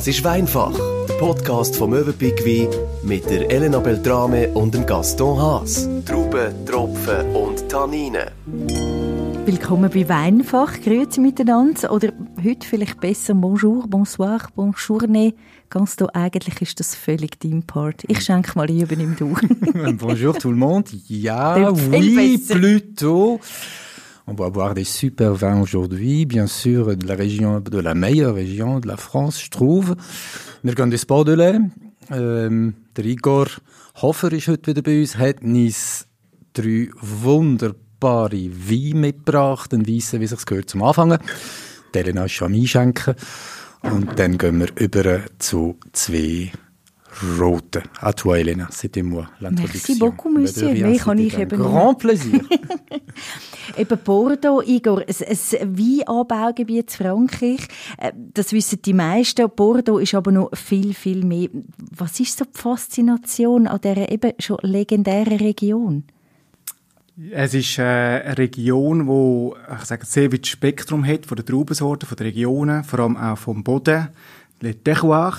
Das ist Weinfach, der Podcast vom Möwenpick Wein mit der Elena Beltrame und dem Gaston Haas. Trauben, Tropfen und Tanninen. Willkommen bei Weinfach. Grüezi miteinander. Oder heute vielleicht besser Bonjour, Bonsoir, Bonjourne. Gaston, eigentlich ist das völlig dein Part. Ich schenke mal, ich übernimm du. Bonjour tout le monde. Ja, oui, plutôt. On va boire des super vins aujourd'hui, bien sûr, de la région, de la meilleure région de la France, je trouve. Wir gehen ins Bordelais. Ähm, der Igor Hofer ist heute wieder bei uns, hat uns drei wunderbare Weine mitgebracht, ein weissen, wie sich gehört, zum Anfangen. Elena ist schon am Einschenken. Und dann gehen wir über zu zwei roten. À toi, Elena, c'était moi, l'introduction. Merci beaucoup, Monsieur. Mehr kann ich eben Grand plaisir. eben Bordeaux, Igor, ein, Weinanbaugebiet in Frankreich. Äh, das wissen die meisten. Bordeaux ist aber noch viel, viel mehr. Was ist so die Faszination an dieser eben schon legendären Region? Es ist äh, eine Region, wo ich sage, sehr weites Spektrum hat von den Traubensorten, von den Regionen, vor allem auch vom Boden, le terroir.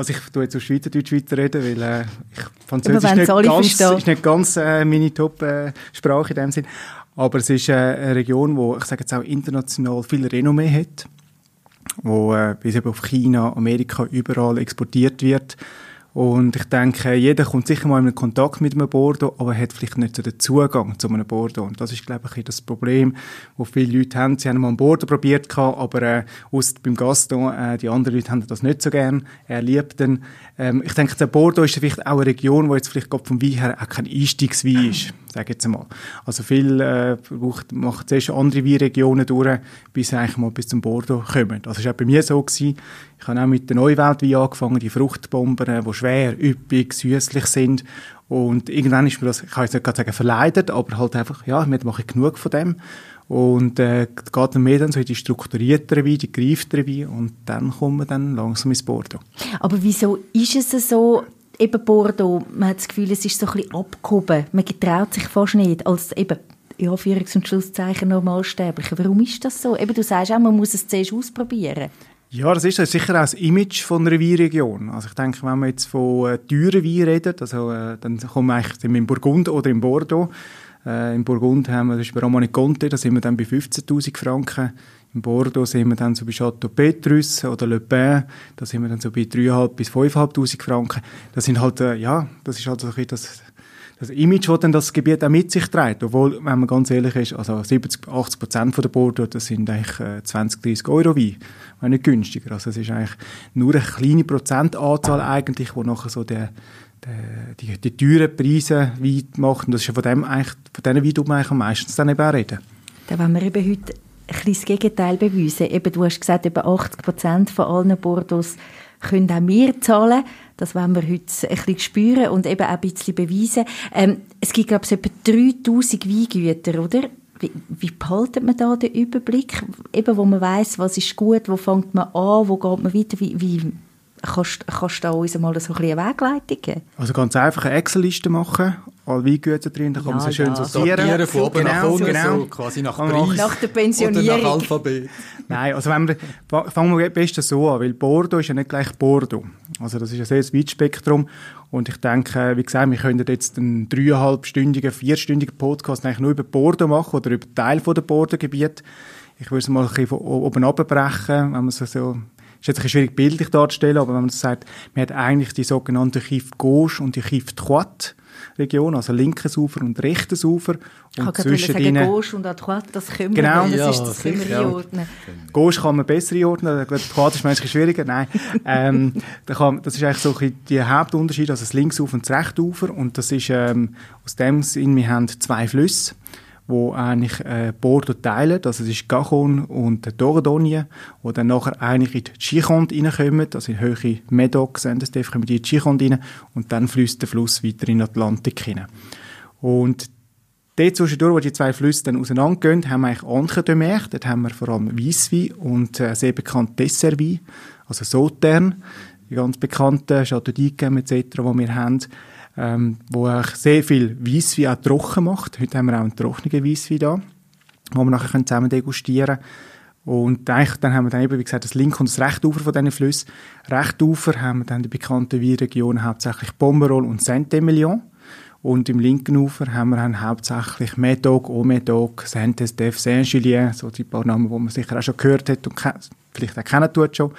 Also ich tue jetzt auf Schweizerdeutsch weiterreden, weil äh, ich, Französisch nicht ganz, ist nicht ganz äh, meine Top-Sprache in dem Sinn. Aber es ist äh, eine Region, wo ich sage jetzt auch international viel Renommee hat, wo äh, bis eben auf China, Amerika überall exportiert wird und ich denke, jeder kommt sicher mal in Kontakt mit einem Bordeaux, aber hat vielleicht nicht so den Zugang zu einem Bordeaux. Und das ist, glaube ich, das Problem, wo viele Leute haben. Sie haben mal einen Bordeaux probiert, aber äh, aus, beim Gaston, äh, die anderen Leute haben das nicht so gern. Er liebt den. Ähm, ich denke, der Bordeaux ist vielleicht auch eine Region, wo jetzt vielleicht vom Wein her auch kein Einstiegswein ist, sage jetzt mal. Also viel äh, braucht, macht zuerst andere Weinregionen durch, bis sie eigentlich mal bis zum Bordeaux kommen. Das war auch bei mir so gewesen. Ich habe auch mit der Neuweltwein angefangen, die Fruchtbomben, die schwer, üppig, süßlich sind. Und irgendwann ist mir das, ich kann jetzt nicht gerade sagen verleidet, aber halt einfach, ja, mir mache ich genug von dem. Und äh, geht dann mehr dann so in die strukturierteren Weine, die gereifteren Weine und dann kommen wir dann langsam ins Bordeaux. Aber wieso ist es so, eben Bordeaux, man hat das Gefühl, es ist so ein bisschen abgehoben, man getraut sich fast nicht, als eben ja, Führungs- und Schlusszeichen Normalsterbliche. Warum ist das so? Eben, du sagst auch, man muss es zuerst ausprobieren. Ja, das ist sicher auch das Image von einer Weinregion. Also ich denke, wenn wir jetzt von äh, teuren Wein reden, also, äh, dann kommen wir eigentlich in Burgund oder in Bordeaux. Äh, in Burgund haben wir zum Beispiel Romane Conti, da sind wir dann bei 15'000 Franken. In Bordeaux sind wir dann so bei Chateau Petrus oder Le Pen, da sind wir dann so bei 3'500 bis 5'500 Franken. Das sind halt, äh, ja, das ist halt so ein bisschen das das Image, das dann das Gebiet auch mit sich trägt. Obwohl, wenn man ganz ehrlich ist, also 70, 80 Prozent der Bordeaux, das sind eigentlich äh, 20, 30 Euro Wein, wenn nicht günstiger. Also es ist eigentlich nur eine kleine Prozentanzahl eigentlich, wo nachher so der, die, die teuren Preise Wein macht. Und das ist ja von dem eigentlich, von diesen Wein man eigentlich meisten dann eben auch reden. Da wollen wir eben heute ein bisschen das Gegenteil beweisen. Eben, du hast gesagt, eben 80 Prozent von allen Bordeaux können auch wir zahlen. Das wollen wir heute ein bisschen spüren und eben auch ein bisschen beweisen. Ähm, es gibt, glaube ich, etwa 3000 Weingüter, oder? Wie, wie behaltet man da den Überblick? Eben, wo man weiß, was ist gut, wo fängt man an, wo geht man weiter, wie, wie kannst, kannst du da uns mal so ein bisschen eine Wegleitung geben? Also ganz einfach eine Excel-Liste machen alle Weingüter drin, da kann ja, man sie schön ja. sortieren. Sortieren von oben genau, nach unten, genau. so quasi nach Preis. Nach der Pensionierung. Oder nach Alphabet. Nein, also wenn wir, fangen wir am besten so an, weil Bordeaux ist ja nicht gleich Bordeaux. Also das ist ein sehr weites Spektrum und ich denke, wie gesagt, wir können jetzt einen dreieinhalbstündigen, vierstündigen Podcast eigentlich nur über Bordeaux machen oder über Teil von der Bordeaux-Gebiet. Ich würde es mal ein bisschen von oben abbrechen, wenn man es so ist jetzt ein bisschen schwierig bildlich darzustellen, aber wenn man sagt, man hat eigentlich die sogenannte Chiffre Gauche und die Chiffre Droite. Region, also linkes Ufer und rechtes Ufer. Und ich zwischen sagen, ihnen... Gauche und Droite, das können wir, genau. das, ja, ist, das können wir einordnen. Gauche kann man besser einordnen, Droite ist manchmal schwieriger, nein. ähm, da kann, das ist eigentlich so ein die Hauptunterschied, also das Linksufer und das rechte Ufer und das ist ähm, aus dem Sinn, wir haben zwei Flüsse wo eigentlich äh, Bordeaux teilen, das ist Garonne und Dordogne, wo dann nachher eigentlich in die Gironde reinkommen, also in höhere Medocs, NSDF kommen die in die Gironde rein und dann fließt der Fluss weiter in den Atlantik hinein. Und dort zwischendurch, wo die zwei Flüsse dann auseinandergehen, haben wir eigentlich andere Domäne, dort haben wir vor allem Weisswein und äh, sehr bekannt Dessertwein, also Sautern, die ganz bekannten Chateau d'Yquem etc., die wir haben ähm, wo auch sehr viel Weisswein auch trocken macht. Heute haben wir auch einen trockenen Weisswein da, wo wir nachher zusammen degustieren können. Und eigentlich, dann haben wir dann eben, wie gesagt, das linke und das rechte Ufer von diesen Flüssen. Rechte Ufer haben wir dann die bekannten Weinregionen hauptsächlich Pomerol und Saint-Emilion. Und im linken Ufer haben wir dann hauptsächlich Médoc, Haut-Médoc, Saint-Estèphe, Saint-Julien, so die paar Namen, die man sicher auch schon gehört hat und vielleicht auch kennen tut schon.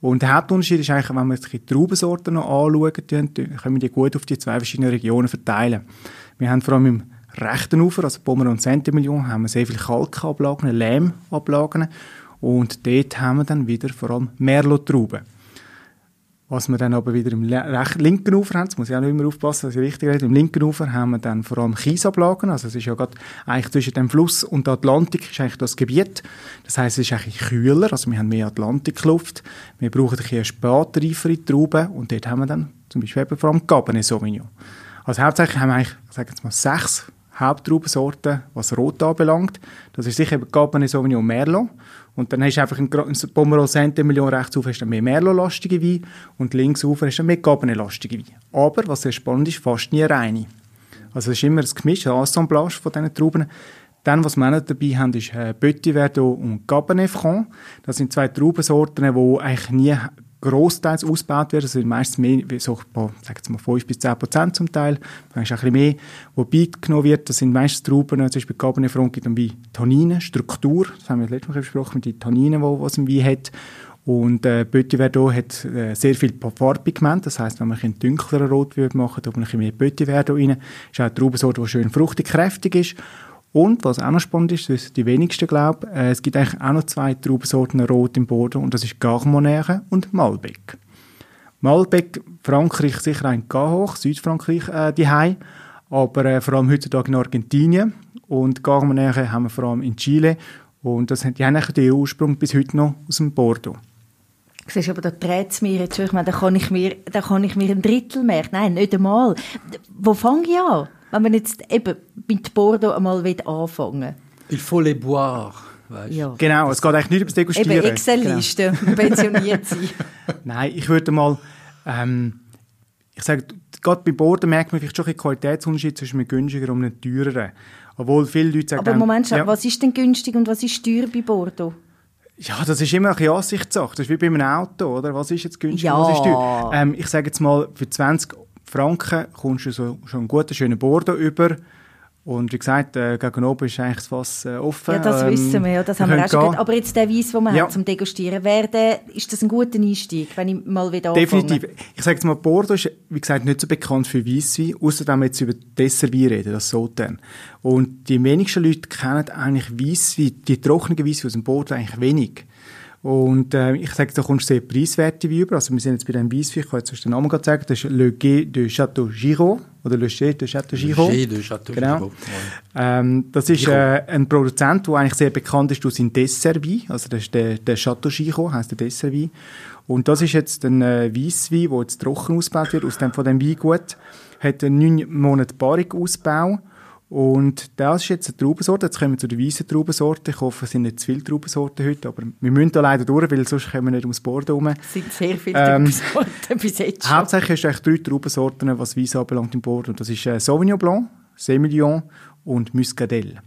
Und der Hauptunterschied ist eigentlich, wenn wir sich die Traubensorten noch anschauen, können wir die gut auf die zwei verschiedenen Regionen verteilen. Wir haben vor allem im rechten Ufer, also Pommern und Saint-Emilion, haben wir sehr viele Kalkablagen, Lehmablagen. Und dort haben wir dann wieder vor allem Merlot-Trauben. Was wir dann aber wieder im linken Ufer haben, das muss ich auch nicht immer aufpassen, dass ich richtig rede, im linken Ufer haben wir dann vor allem Kiesablagen, also es ist ja gerade eigentlich zwischen dem Fluss und der Atlantik ist eigentlich das Gebiet. Das heißt, es ist eigentlich kühler, also wir haben mehr Atlantikluft, wir brauchen ein bisschen spätreifere Trauben und dort haben wir dann zum Beispiel eben vor allem Cabernet Sauvignon. Also hauptsächlich haben wir eigentlich, sagen wir mal, sechs Haupttraubensorten, was Rot anbelangt. Das ist sicher Cabernet Sauvignon Merlot. Und dann hast du einfach in Pomerol Saint-Emilion rechts auf hast du mehr Merlot-lastige Wein und links auf hast du mehr Cabernet-lastige Wein. Aber, was sehr spannend ist, fast nie reine. Also es ist immer ein Gemisch, ein Assemblage von diesen Trauben. Dann, was wir auch dabei haben, ist äh, Petit Verdot und Cabernet Franc. Das sind zwei Traubensorten, die eigentlich nie großteils ausgebaut. Das sind meistens mehr, so, sagen wir mal 5 bis 10 Prozent zum Teil. Manchmal ein bisschen mehr. Wo genommen wird, das sind meistens Trauben, zum Beispiel Cabernet Franc gibt wie Tanninen, Struktur. Das haben wir letztes Mal besprochen, mit den Tanninen, die es im Wein hat. Und äh, Petit Verdot hat äh, sehr viel Farbpigment. Das heißt, wenn man ein dunkleren Rot machen würde, tut man ein bisschen mehr Petit Verdot rein. Ist auch eine Traubensorte, die schön fruchtig, kräftig ist. Und was auch noch spannend ist, das die wenigsten glauben, äh, es gibt eigentlich auch noch zwei Traubensorten Rot im Boden und das ist Garmonere und Malbec. Malbec, Frankreich sicher ein hoch, Südfrankreich äh, die aber äh, vor allem heutzutage in Argentinien und Garmonere haben wir vor allem in Chile und das, die haben eigentlich den Ursprung bis heute noch aus dem Bordeaux. Siehst, aber da dreht es mir jetzt, ich meine, da kann ich mir, da kann ich mir ein Drittel mehr, nein, nicht einmal. Wo fange ich an? Wenn man jetzt eben mit Bordeaux einmal anfangen will. Il faut les boire. Ja. Genau, es geht eigentlich nicht über das Degustieren. Eben Excel-Liste, genau. pensioniert sein. Nein, ich würde mal, ähm, ich sage, gerade bei Bordeaux merkt man vielleicht schon ein Qualitätsunterschied zwischen einem günstiger und einem teureren. Obwohl viele Leute sagen... Aber Moment, ja. was ist denn günstig und was ist teuer bei Bordeaux? Ja, das ist immer eine Ansichtssache. Das ist wie bei einem Auto, oder? Was ist jetzt günstig ja. was ist teuer? Ähm, ich sage jetzt mal, für 20 Franken kommst du so, schon einen guten, schönen Bordeaux über. Und wie gesagt, äh, gegen oben ist eigentlich das Fass äh, offen. Ja, das ähm, wissen wir, ja, das haben wir auch schon gehört. Aber jetzt der Weiss, den wir ja. haben zum Degustieren, wäre der, ist das ein guter Einstieg, wenn ich mal wieder anfange? Definitiv. Ich sage jetzt mal, Bordeaux ist, wie gesagt, nicht so bekannt für Weisswein, außer wenn wir jetzt über Dessertwein reden, das Sauternes. Und die wenigsten Leute kennen eigentlich Weisswein, die trockenen Weisswein aus dem Bordeaux eigentlich wenig. Und äh, ich sage, da kommst du sehr preiswerte Wein über. Also wir sind jetzt bei dem Weisswein, ich kann jetzt den Namen sagen, das ist Le Guet de Château Giraud oder Le Chais de Château Giraud. Le de Château genau. Giraud. Ähm, das ist äh, ein Produzent, der eigentlich sehr bekannt ist durch seinen Dessertwein. Also das ist der, der Château Giraud, heisst der Dessertwein. Und das ist jetzt ein äh, Weisswein, der jetzt trocken ausgebaut wird, aus dem, von dem Weingut. Hat einen neun Monate Barrique-Ausbau und das ist jetzt eine Traubensorte. Jetzt kommen wir zu der weißen Traubensorte. Ich hoffe, es sind nicht zu viele Traubensorten heute, aber wir müssen da leider durch, weil sonst kommen wir nicht ums Board herum. Es sind sehr viele ähm, Traubensorten bis jetzt schon. Hauptsächlich hast du drei Traubensorten, was Weiss anbelangt im Board. Und das ist äh, Sauvignon Blanc, Semillon und Muscadelle.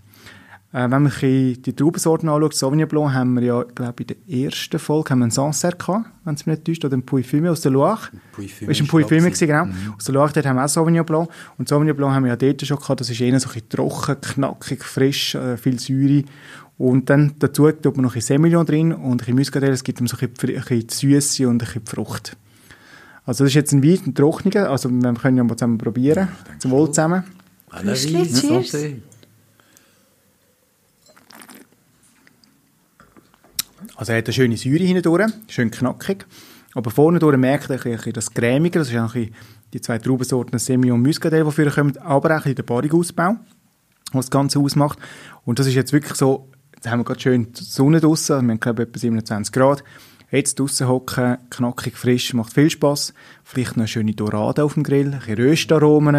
Äh, wenn man die Traubensorten anschaut, Sauvignon Blanc haben wir ja, glaube ich, in der ersten Folge haben wir einen Sancerre gehabt, wenn es mich nicht täuscht, oder ein Puy Fumé aus der Loire. Puy Fumé. Ist ein Puy Fumé gewesen, genau. Mhm. Aus der Loire, dort haben wir auch Sauvignon Blanc. Und Sauvignon Blanc haben wir ja dort schon gehabt, das ist eher so ein bisschen trocken, knackig, frisch, äh, viel Säure. Und dann dazu tut man noch ein Semillon drin und ein bisschen Muscadelle, es gibt ihm so ein bisschen, ein bisschen die Süße und ein bisschen die Frucht. Also das ist jetzt ein Wein, ein trockener, also wir können ja mal zusammen probieren. Ja, Zum Wohl zusammen. Cheers. Also er hat eine schöne Säure hindurch, schön knackig. Aber vorne durch merkt er ein das Cremige, das ein die zwei Traubensorten Semillon und Muscadet, die vorher kommen, aber auch ein bisschen der Barrikausbau, was das Ganze ausmacht. Und das ist jetzt wirklich so, jetzt haben wir gerade schön die Sonne draussen, wir haben glaube ich etwa 27 Grad. Jetzt draussen hocken, knackig frisch, macht viel Spass. Vielleicht noch eine schöne Dorade auf dem Grill, ein bisschen Röstaromen,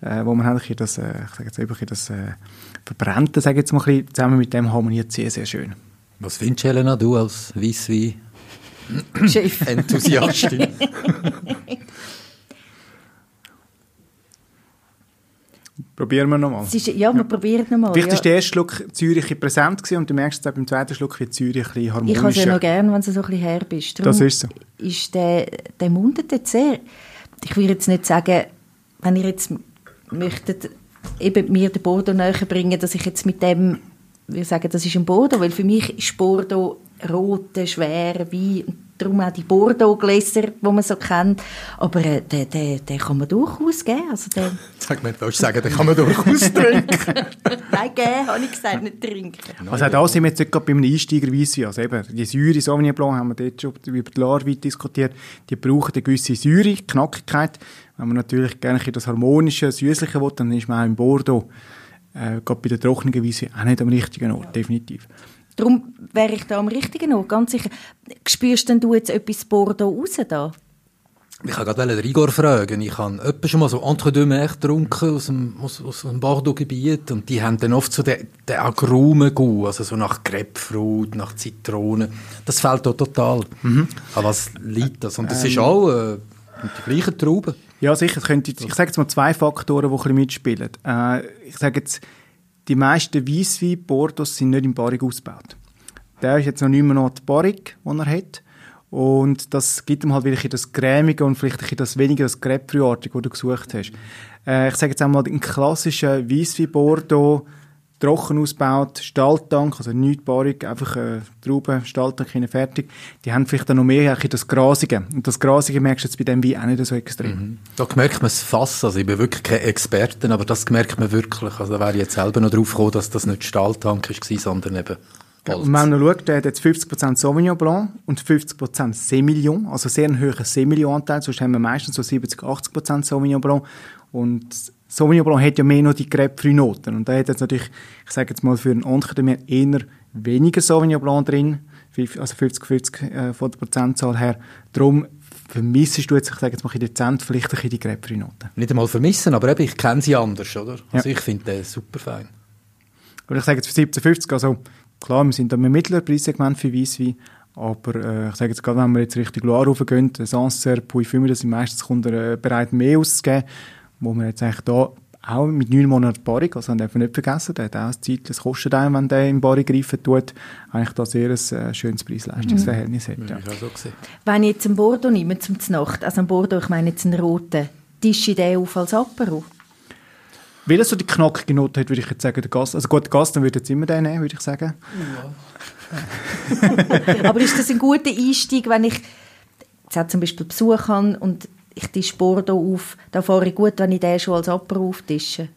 äh, wo man halt ein das, äh, ich sage jetzt einfach, das äh, Verbrennte, sage jetzt mal ein bisschen, zusammen mit dem harmoniert sehr, sehr schön. Was findest du, Helena, du als Weisswein-Enthusiastin? Probieren wir nochmal. ja, wir ja. probieren nochmal. Vielleicht ja. ist der erste Schluck Zürich präsent gewesen und du merkst jetzt beim zweiten Schluck wird Zürich ein bisschen harmonischer. Ich habe es ja noch gerne, wenn es so ein bisschen herb ist. Darum das ist so. Ist der, der mundet jetzt sehr. Ich würde jetzt nicht sagen, wenn ihr jetzt möchtet, eben mir den Bordeaux näher bringen, dass ich jetzt mit dem wir sagen, das ist ein Bordeaux, weil für mich ist Bordeaux rote, schwere Wein darum auch die Bordeaux-Gläser, die man so kennt. Aber äh, den, den, den kann man durchaus geben. Also den Sag mir, willst du sagen, den kann man durchaus trinken? Nein, geben, habe ich gesagt, nicht trinken. Also auch da sind wir jetzt gerade bei einem Einsteiger Weisswein. Also eben, die Säure Sauvignon Blanc haben wir dort schon über die Larwein diskutiert. Die brauchen eine gewisse Säure, Knackigkeit. Wenn man natürlich gerne das harmonische, süßliche will, dann ist man auch im Bordeaux, äh, gerade bei der trockenen Weisswein, auch nicht am richtigen Ort, definitiv. Darum wäre ich da am richtigen Ort, ganz sicher. Spürst denn du jetzt etwas Bordeaux raus da? Ich kann gerade den Rigor fragen. Ich habe schon mal so Entre deux Mers getrunken aus dem, aus, aus dem Bordeaux-Gebiet und die haben dann oft so den, den Agrumen also so nach Grapefruit, nach Zitrone. Das fehlt da total. Mhm. An was liegt das? Und das ähm, ist auch äh, die gleichen Trauben. Ja, sicher. Ich sage jetzt mal zwei Faktoren, die mitspielen. Äh, ich sage jetzt, die meisten Weisswein Bordeaux sind nicht im Barrik ausgebaut. Der ist jetzt noch nicht mehr noch die Barrik, die er hat. Und das gibt ihm halt wirklich das Cremige und vielleicht das weniger das Grapefruitartige, das du gesucht hast. Äh, ich sage jetzt einmal, ein klassischer Weisswein Bordeaux trocken ausgebaut, Stahltank, also nicht baarig, einfach äh, Trauben, Stahltank hinein fertig. Die haben vielleicht dann noch mehr das Grasige. Und das Grasige merkst du jetzt bei dem Wein auch nicht so extrem. Mhm. Da merkt man es fast, also ich bin wirklich kein Experte, aber das merkt man wirklich. Also da wäre ich jetzt selber noch drauf gekommen, dass das nicht Stahltank war, sondern eben Holz. Und wenn man schaut, der hat jetzt 50% Sauvignon Blanc und 50% Semillon, also sehr einen hohen Semillon-Anteil, sonst haben wir meistens so 70-80% Sauvignon Blanc und Sauvignon Blanc hat ja mehr noch die Grapefruit-Noten. Und da hat jetzt natürlich, ich sage jetzt mal, für einen Onkel eher weniger Sauvignon Blanc drin, also 50-50 äh, von der Prozentzahl her. Darum vermissest du jetzt, ich sage jetzt mal dezent, vielleicht ein bisschen die Grapefruit-Noten. Nicht einmal vermissen, aber eben, ich kenne sie anders, oder? Also ja. ich finde den super fein. Und ich sage jetzt für 17,50, also klar, wir sind da im mittleren Preissegment für Weisswein, aber äh, ich sage jetzt gerade, wenn wir jetzt Richtung Loire raufgehen, Sancerre, Puy-Fumer, das sind meistens Kunden äh, bereit, mehr auszugeben wo man jetzt eigentlich da auch mit neun Monaten Barring, also darf man nicht vergessen, der hat auch ein Zeit, das kostet einem, wenn der im Barring greifen tut, eigentlich da sehr ein äh, schönes Preis-Leistungsverhältnis mhm. hat. Ja. So wenn ich jetzt einen Bordeaux nehme zum Nacht, also einen Bordeaux, ich meine jetzt einen roten, tische ich den auf als Apero? Weil er so die knackige Note hat, würde ich jetzt sagen, der Gast, also gut, der Gast, dann würde jetzt immer den nehmen, würde ich sagen. Ja. Aber ist das ein guter Einstieg, wenn ich jetzt zum Beispiel Besuch habe und ich tische Bordeaux auf, da fahre ich gut, wenn ich den schon als Apero auftische.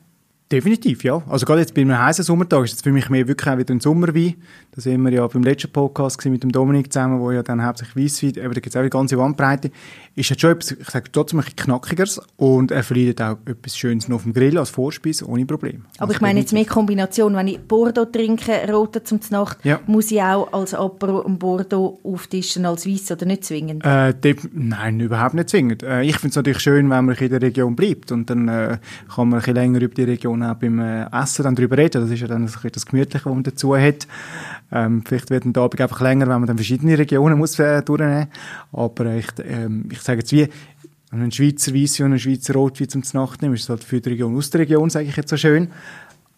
Definitiv, ja. Also gerade jetzt bei einem heißen Sommertag ist es für mich mehr wirklich auch wieder ein Sommerwein. Da sind wir ja beim letzten Podcast mit dem Dominik zusammen, wo ja dann hauptsächlich Weisswein, eben da gibt es auch die ganze Bandbreite, ist jetzt schon etwas, ich sage trotzdem ein bisschen knackigeres und er verliert auch etwas Schönes noch auf dem Grill als Vorspeise ohne Problem. Aber also ich meine jetzt mehr Kombination, wenn ich Bordeaux trinke, rote zum Nacht, ja. muss ich auch als Apero ein Bordeaux auftischen als Weiss oder nicht zwingend? Äh, nein, überhaupt nicht zwingend. Äh, ich finde es natürlich schön, wenn man in der Region bleibt und dann äh, kann man ein bisschen länger über die Region auch beim äh, Essen dann drüber reden. Das ist ja dann das Gemütliche, was man dazu hat. Ähm, vielleicht wird ein Abend einfach länger, wenn man dann verschiedene Regionen muss äh, durchnehmen. Aber ich, ähm, ich sage jetzt wie, einen Schweizer Weisswein und einen Schweizer Rotwein zum Nacht nimmt, ist halt für die Region aus der Region, sage ich jetzt so schön.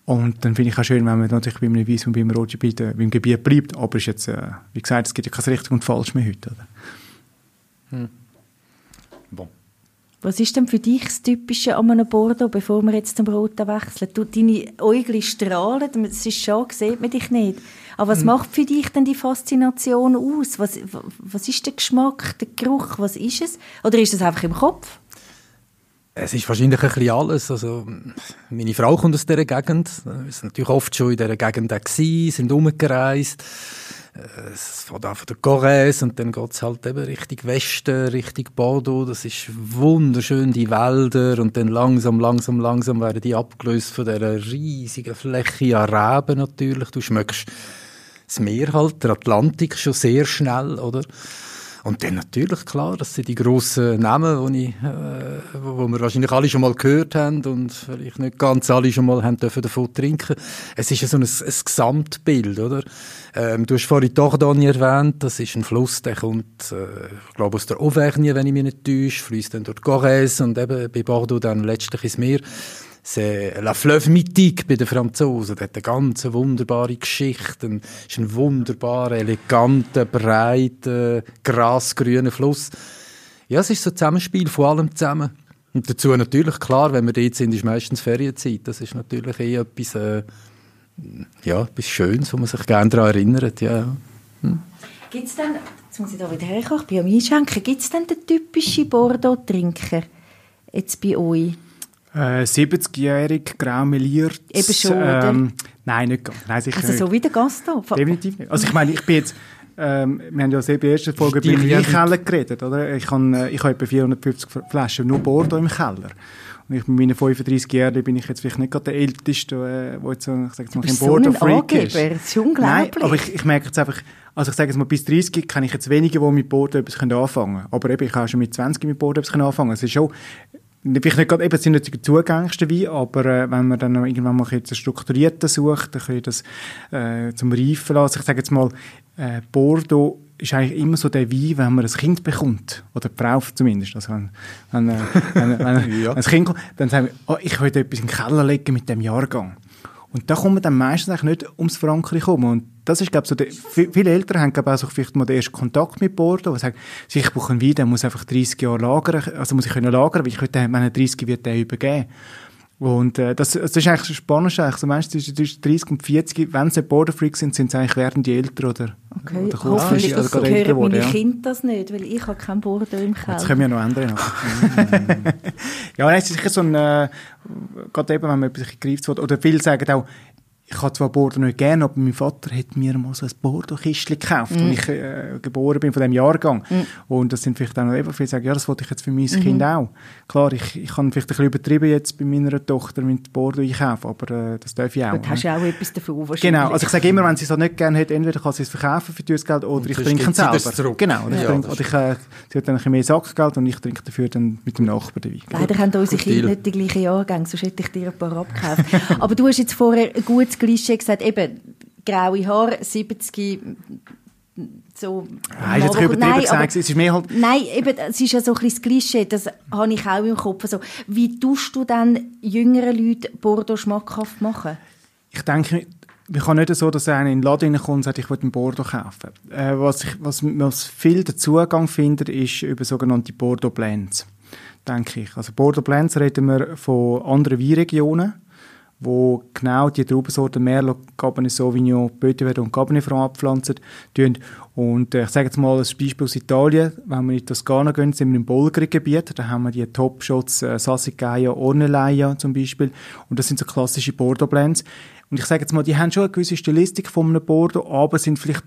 Und dann finde ich auch schön, wenn man natürlich bei einem Weiss und beim Rotgebiet, äh, beim Gebiet bleibt. Aber ist jetzt, äh, wie gesagt, es gibt ja kein richtig und falsch mehr heute. Oder? Hm. Was ist denn für dich das Typische an einem Bordeaux, bevor wir jetzt zum Roten wechseln? Du, deine Äugel strahlen, es ist schon, sieht man dich nicht. Aber was mhm. macht für dich denn die Faszination aus? Was, was ist der Geschmack, der Geruch, was ist es? Oder ist es einfach im Kopf? Es ist wahrscheinlich ein bisschen alles. Also, meine Frau kommt aus dieser Gegend. Wir sind natürlich oft schon in dieser Gegend gewesen, sind umgereist. Äh, es fährt von der Corrèze und dann geht es halt eben Richtung Westen, Richtung Bordeaux. Das ist wunderschön, die Wälder und dann langsam, langsam, langsam werden die abgelöst von dieser riesigen Fläche an Reben natürlich. Du schmeckst das Meer halt, der Atlantik schon sehr schnell, oder? Und dann natürlich, klar, das sind die grossen Namen, die, ich, äh, wo wir wahrscheinlich alle schon mal gehört haben und vielleicht nicht ganz alle schon mal haben dürfen davon trinken. Es ist ja so ein, ein Gesamtbild, oder? Ähm, du hast vorhin Dordogne erwähnt, das ist ein Fluss, der kommt, äh, ich glaube, aus der Auvergne, wenn ich mich nicht täusche, fließt dann durch Corrèze und eben bei Bordeaux dann letztlich ins Meer. La fleuve mythique bei den Franzosen. Der hat eine ganz wunderbare Geschichte. Es ist ein wunderbarer, eleganter, breiter, grasgrüner Fluss. Ja, es ist so ein Zusammenspiel von allem zusammen. Und dazu natürlich, klar, wenn wir dort sind, ist meistens Ferienzeit. Das ist natürlich eh etwas, äh, ja, etwas Schönes, wo man sich gerne daran erinnert. Ja. Hm. Gibt es denn, jetzt muss ich da wieder herkommen, ich bin am Einschenken, gibt es denn den typischen Bordeaux-Trinker jetzt bei euch? Äh, 70-jährig, grau meliert. Eben schon, oder? Ähm, nein, nicht ganz. Nein, sicher also nicht. so wie der Gaston? Definitiv nicht. Also ich meine, ich bin jetzt ähm, wir haben ja sehr bei der ersten Folge über den Weinkeller geredet, oder? Ich habe, äh, ich habe etwa 450 Flaschen nur Bordeaux im Keller. Und ich, mit meinen 35 Jahren bin ich jetzt vielleicht nicht gerade der Älteste, der jetzt so, ich sage jetzt mal, ein Bordeaux-Freak ist. Das ist unglaublich. Nein, aber ich, ich merke jetzt einfach, also ich sage jetzt mal, bis 30 kann ich jetzt wenige, die mit Bordeaux etwas anfangen können. Aber eben, ich kann schon mit 20 mit Bordeaux etwas anfangen. Es ist schon, vielleicht nicht gerade, eben, es sind nicht die zugänglichsten Weine, aber äh, wenn man dann irgendwann mal jetzt einen strukturierten sucht, dann kann ich das äh, zum Reifen lassen. Ich sage jetzt mal, äh, Bordeaux ist eigentlich immer so der Wein, wenn man ein Kind bekommt. Oder die Frau zumindest. Also wenn, wenn, äh, wenn, wenn, ja. wenn ein Kind kommt, dann sagen wir, oh, ich will etwas in den Keller legen mit dem Jahrgang. Und da kommen dann meistens eigentlich nicht ums Frankreich kommen. Und das ist, glaube ich, so der, viele Eltern haben, glaube ich, auch vielleicht mal den ersten Kontakt mit Bordeaux, die sagen, ich brauche einen Wein, der muss einfach 30 Jahre lagern, also muss ich können lagern, weil ich könnte, wenn er 30 wird, den übergeben. Und äh, das, das ist eigentlich spannend. Eigentlich. So meistens zwischen 30 und 40, wenn sie Border Freaks sind, sind sie eigentlich werden die älter oder, okay. oder Hoffentlich also hören älter meine ja. Kinder das nicht, weil ich habe kein Border im Keller. Das können wir ja noch ändern. ja, es ist sicher so ein, äh, gerade eben, wenn man etwas greift, oder viele sagen auch, ich habe zwar Bordeaux nicht gerne, aber mein Vater hat mir mal so ein Bordeaux-Kistchen gekauft, mm. als ich äh, geboren bin, von dem Jahrgang. Mm. Und das sind vielleicht auch noch eben viele, die sagen, ja, das wollte ich jetzt für mein mm Kind auch. Klar, ich, ich habe vielleicht ein bisschen übertrieben jetzt bei meiner Tochter mit Bordeaux einkaufen, aber äh, das darf ich auch. Du hast ja auch etwas wahrscheinlich. Genau, also ich sage immer, wenn sie es halt nicht gerne hat, entweder kann sie es verkaufen für teures Geld oder ich trinke es selber. Genau, oder, ja, ich trinke, oder ich, äh, sie hat dann ein bisschen mehr Sackgeld und ich trinke dafür dann mit dem Nachbarn den Wein. Leider haben unsere Kinder nicht die gleichen Jahrgänge, sonst hätte ich dir ein paar abgekauft. aber du hast jetzt vorher ein gutes Klischee gesagt, eben, graue Haare, 70 so Nein, ist jetzt übertrieben nein, gesagt, aber, es ist mehr halt... Nein, eben, es ist ja so ein bisschen das Klischee, das habe ich auch im Kopf. Also, wie tust du dann jüngeren Leuten Bordeaux schmackhaft machen? Ich denke, wir kann nicht so, dass einer in den Laden kommt und sagt, ich will einen Bordeaux kaufen. Äh, was, ich, was, was viel der Zugang findet, ist über sogenannte Bordeaux Blends, denke ich. Also Bordeaux Blends reden wir von anderen Weinregionen wo genau die Traubensorten Merlot, Cabernet Sauvignon, Petit und Cabernet Franc abpflanzen. Und äh, ich sage jetzt mal ein Beispiel aus Italien. Wenn wir in Toskana gehen, sind wir im Bolgri-Gebiet. Da haben wir die Top-Shots äh, Sassicaia, Ornellaia zum Beispiel. Und das sind so klassische Bordeaux-Blends. Und ich sage jetzt mal, die haben schon eine gewisse Stilistik von einem Bordeaux, aber sind vielleicht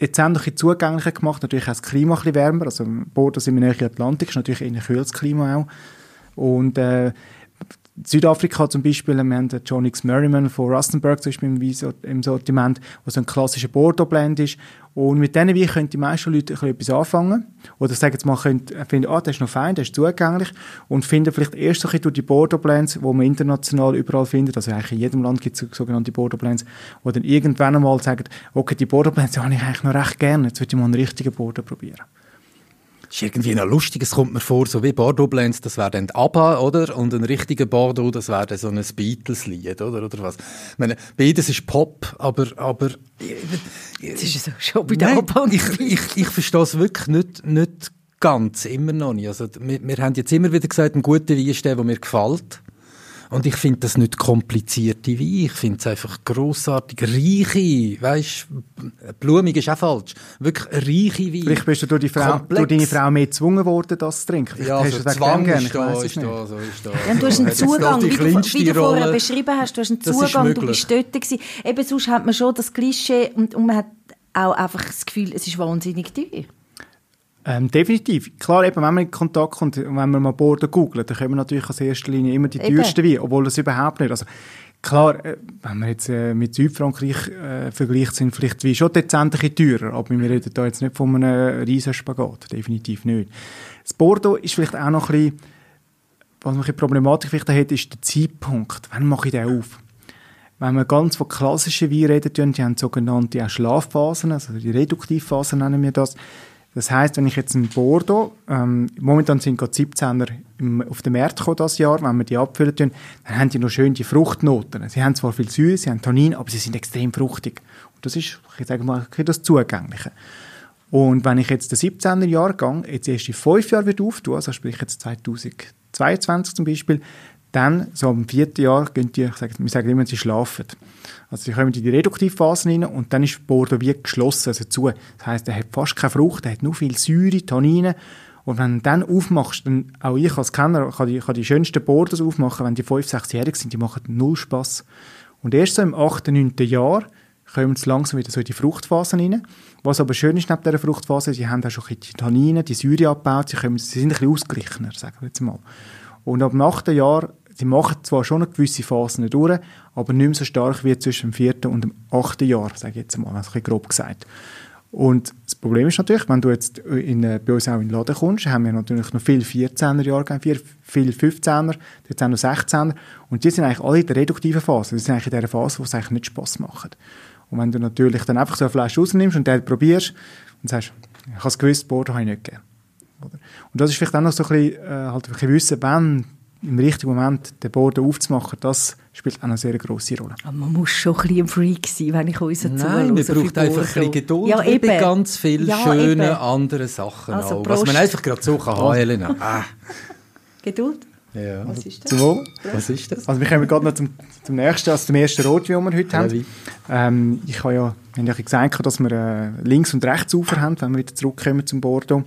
dezent ein zugänglicher gemacht. Natürlich auch das Klima ein bisschen wärmer. Also Bordeaux sind wir näher Atlantik, ist natürlich eher ein kühles Klima auch. Und äh, Südafrika zum Beispiel, wir haben den John X. Merriman von Rustenburg zum Beispiel im Sortiment, was so ein klassischer Bordeaux-Blend ist. Und mit denen Wein können die meisten Leute etwas anfangen. Oder sagen jetzt mal, können, finden, ah, der ist noch fein, der ist zugänglich. Und finden vielleicht erst ein durch die Bordeaux-Blends, die man international überall findet. Also eigentlich in jedem Land gibt es sogenannte Bordeaux-Blends. Wo dann irgendwann einmal sagen, okay, die Bordeaux-Blends habe ich eigentlich noch recht gerne. Jetzt würde ich mal einen richtigen Bordeaux probieren ist irgendwie noch lustig. Es kommt mir vor, so wie Bordeaux Blends, das wäre dann ABBA, oder? Und ein richtiger Bordeaux, das wäre dann so ein Beatles-Lied, oder? Oder was? Ich meine, beides ist Pop, aber, aber, Das ist so schon bei der ABBA ich, ich, ich verstehe es wirklich nicht, nicht ganz, immer noch nicht. Also, wir, wir haben jetzt immer wieder gesagt, ein guter Wein ist der, der mir gefällt. Und ich finde das nicht komplizierte Wein. Ich finde es einfach grossartig reiche, weißt, blumig ist auch falsch. Wirklich reiche Wein. Vielleicht bist du durch, die Frau, durch deine Frau mehr gezwungen worden, das zu trinken. Ja, also Zwang ist da, ist da, so ist da. Ja, du hast einen Zugang, wie du, wie du vorher beschrieben hast, du hast einen Zugang, du bist dort gewesen. Eben sonst hat man schon das Klischee und, und man hat auch einfach das Gefühl, es ist wahnsinnig teuer. Ähm, definitiv. Klar, eben, wenn man in Kontakt kommt, wenn man mal Bordeaux googelt, dann kommen natürlich als erster Linie immer die teuersten Weine, obwohl das überhaupt nicht. Also, klar, äh, wenn man jetzt äh, mit Südfrankreich äh, vergleicht, sind vielleicht wie schon dezent ein teurer, aber wir reden da jetzt nicht von einem riesen Spagat, definitiv nicht. Das Bordeaux ist vielleicht auch noch ein bisschen, was man ein Problematik vielleicht hat, ist der Zeitpunkt. Wann mache ich den auf? Wenn wir ganz von klassischen Weinen reden, die haben sogenannte Schlafphasen, also die Reduktivphasen nennen wir das, Das heißt, wenn ich jetzt in Bordeaux, ähm, momentan sind gerade 17er im, auf den Markt gekommen das Jahr, wenn wir die abfüllen tun, dann haben die noch schön die Fruchtnoten. Sie haben zwar viel Säure, sie haben Tannin, aber sie sind extrem fruchtig. Und das ist, ich sage mal, das Zugängliche. Und wenn ich jetzt den 17er Jahrgang jetzt erst in fünf Jahren wieder auftue, also sprich jetzt 2022 zum Beispiel, dann, so im vierten Jahr, gehen die, wir sagen immer, sie schlafen. Also sie kommen in die Reduktivphase rein und dann ist Bordeaux wie geschlossen, also zu. Das heisst, er hat fast keine Frucht, er hat nur viel Säure, Tannine. Und wenn du dann aufmachst, dann auch ich als Kenner kann die, kann die schönsten Bordeaux aufmachen, wenn die 5-, 6-Jährig sind, die machen null Spass. Und erst so im 8., 9. Jahr kommen sie langsam wieder so in die Fruchtphase rein. Was aber schön ist neben dieser Fruchtphase, sie haben auch schon die Tannine, die Säure abgebaut, sie, kommen, sie sind ein bisschen ausgeglichener, sagen wir jetzt mal. Und ab dem achten Jahr Sie machen zwar schon eine gewisse Phase durch, aber nicht mehr so stark wie zwischen dem vierten und dem achten Jahr, sage ich jetzt mal, also ein grob gesagt. Und das Problem ist natürlich, wenn du jetzt in, äh, bei uns auch in den Laden kommst, haben wir natürlich noch viele 14er Jahrgänge, viele 15er, jetzt auch noch 16er. Und die sind eigentlich alle in der reduktiven Phase. Die sind eigentlich in der Phase, wo es eigentlich nicht Spass macht. Und wenn du natürlich dann einfach so eine Flasche rausnimmst und den probierst und sagst, ich habe es gewusst, Bordeaux habe ich nicht gegeben. Und das ist vielleicht auch noch so ein bisschen, äh, halt ein bisschen wissen, wenn im richtigen Moment den Boden aufzumachen, das spielt auch eine sehr grosse Rolle. Aber man muss schon ein bisschen ein Freak sein, wenn ich uns Nein, man braucht einfach ein bisschen Geduld ja, eben. bei ganz vielen ja, schönen eben. anderen Sachen also, auch, was man einfach gerade so kann haben, Helena. Ah. Geduld? Ja. Was ist das? Zum Was ist das? Also wir kommen gerade noch zum, zum nächsten, also zum ersten Rotwein, den wir heute haben. Ähm, ich habe ja, ich habe gesagt, dass wir äh, links und rechts Ufer haben, wenn wir wieder zurückkommen zum Bordeaux.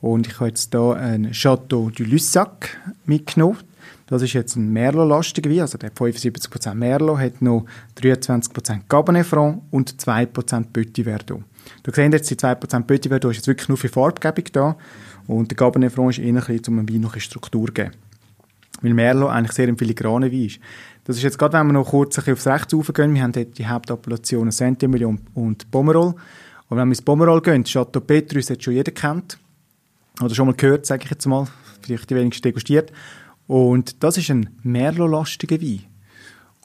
Und ich habe jetzt hier ein Chateau du Lussac mitgenommen. Das ist jetzt ein Merlot-lastiger Wein, also der hat 75% Merlot, hat noch 23% Cabernet Franc und 2% Petit Verdot. Du siehst jetzt, die 2% Petit Verdot ist jetzt wirklich nur für Farbgebung da und der Cabernet Franc ist eher ein bisschen, um einem Wein noch eine Struktur zu geben. Weil Merlot eigentlich sehr ein filigraner Wein ist. Das ist jetzt gerade, wenn wir noch kurz aufs Rechts raufgehen, wir haben dort die Hauptappellationen Saint-Emilion und Pomerol. Und wenn wir ins Pomerol gehen, Chateau Petrus hat schon jeder kennt, oder schon mal gehört, sage ich jetzt mal, vielleicht die wenigsten degustiert. Und das ist ein Merlot-lastiger Wein.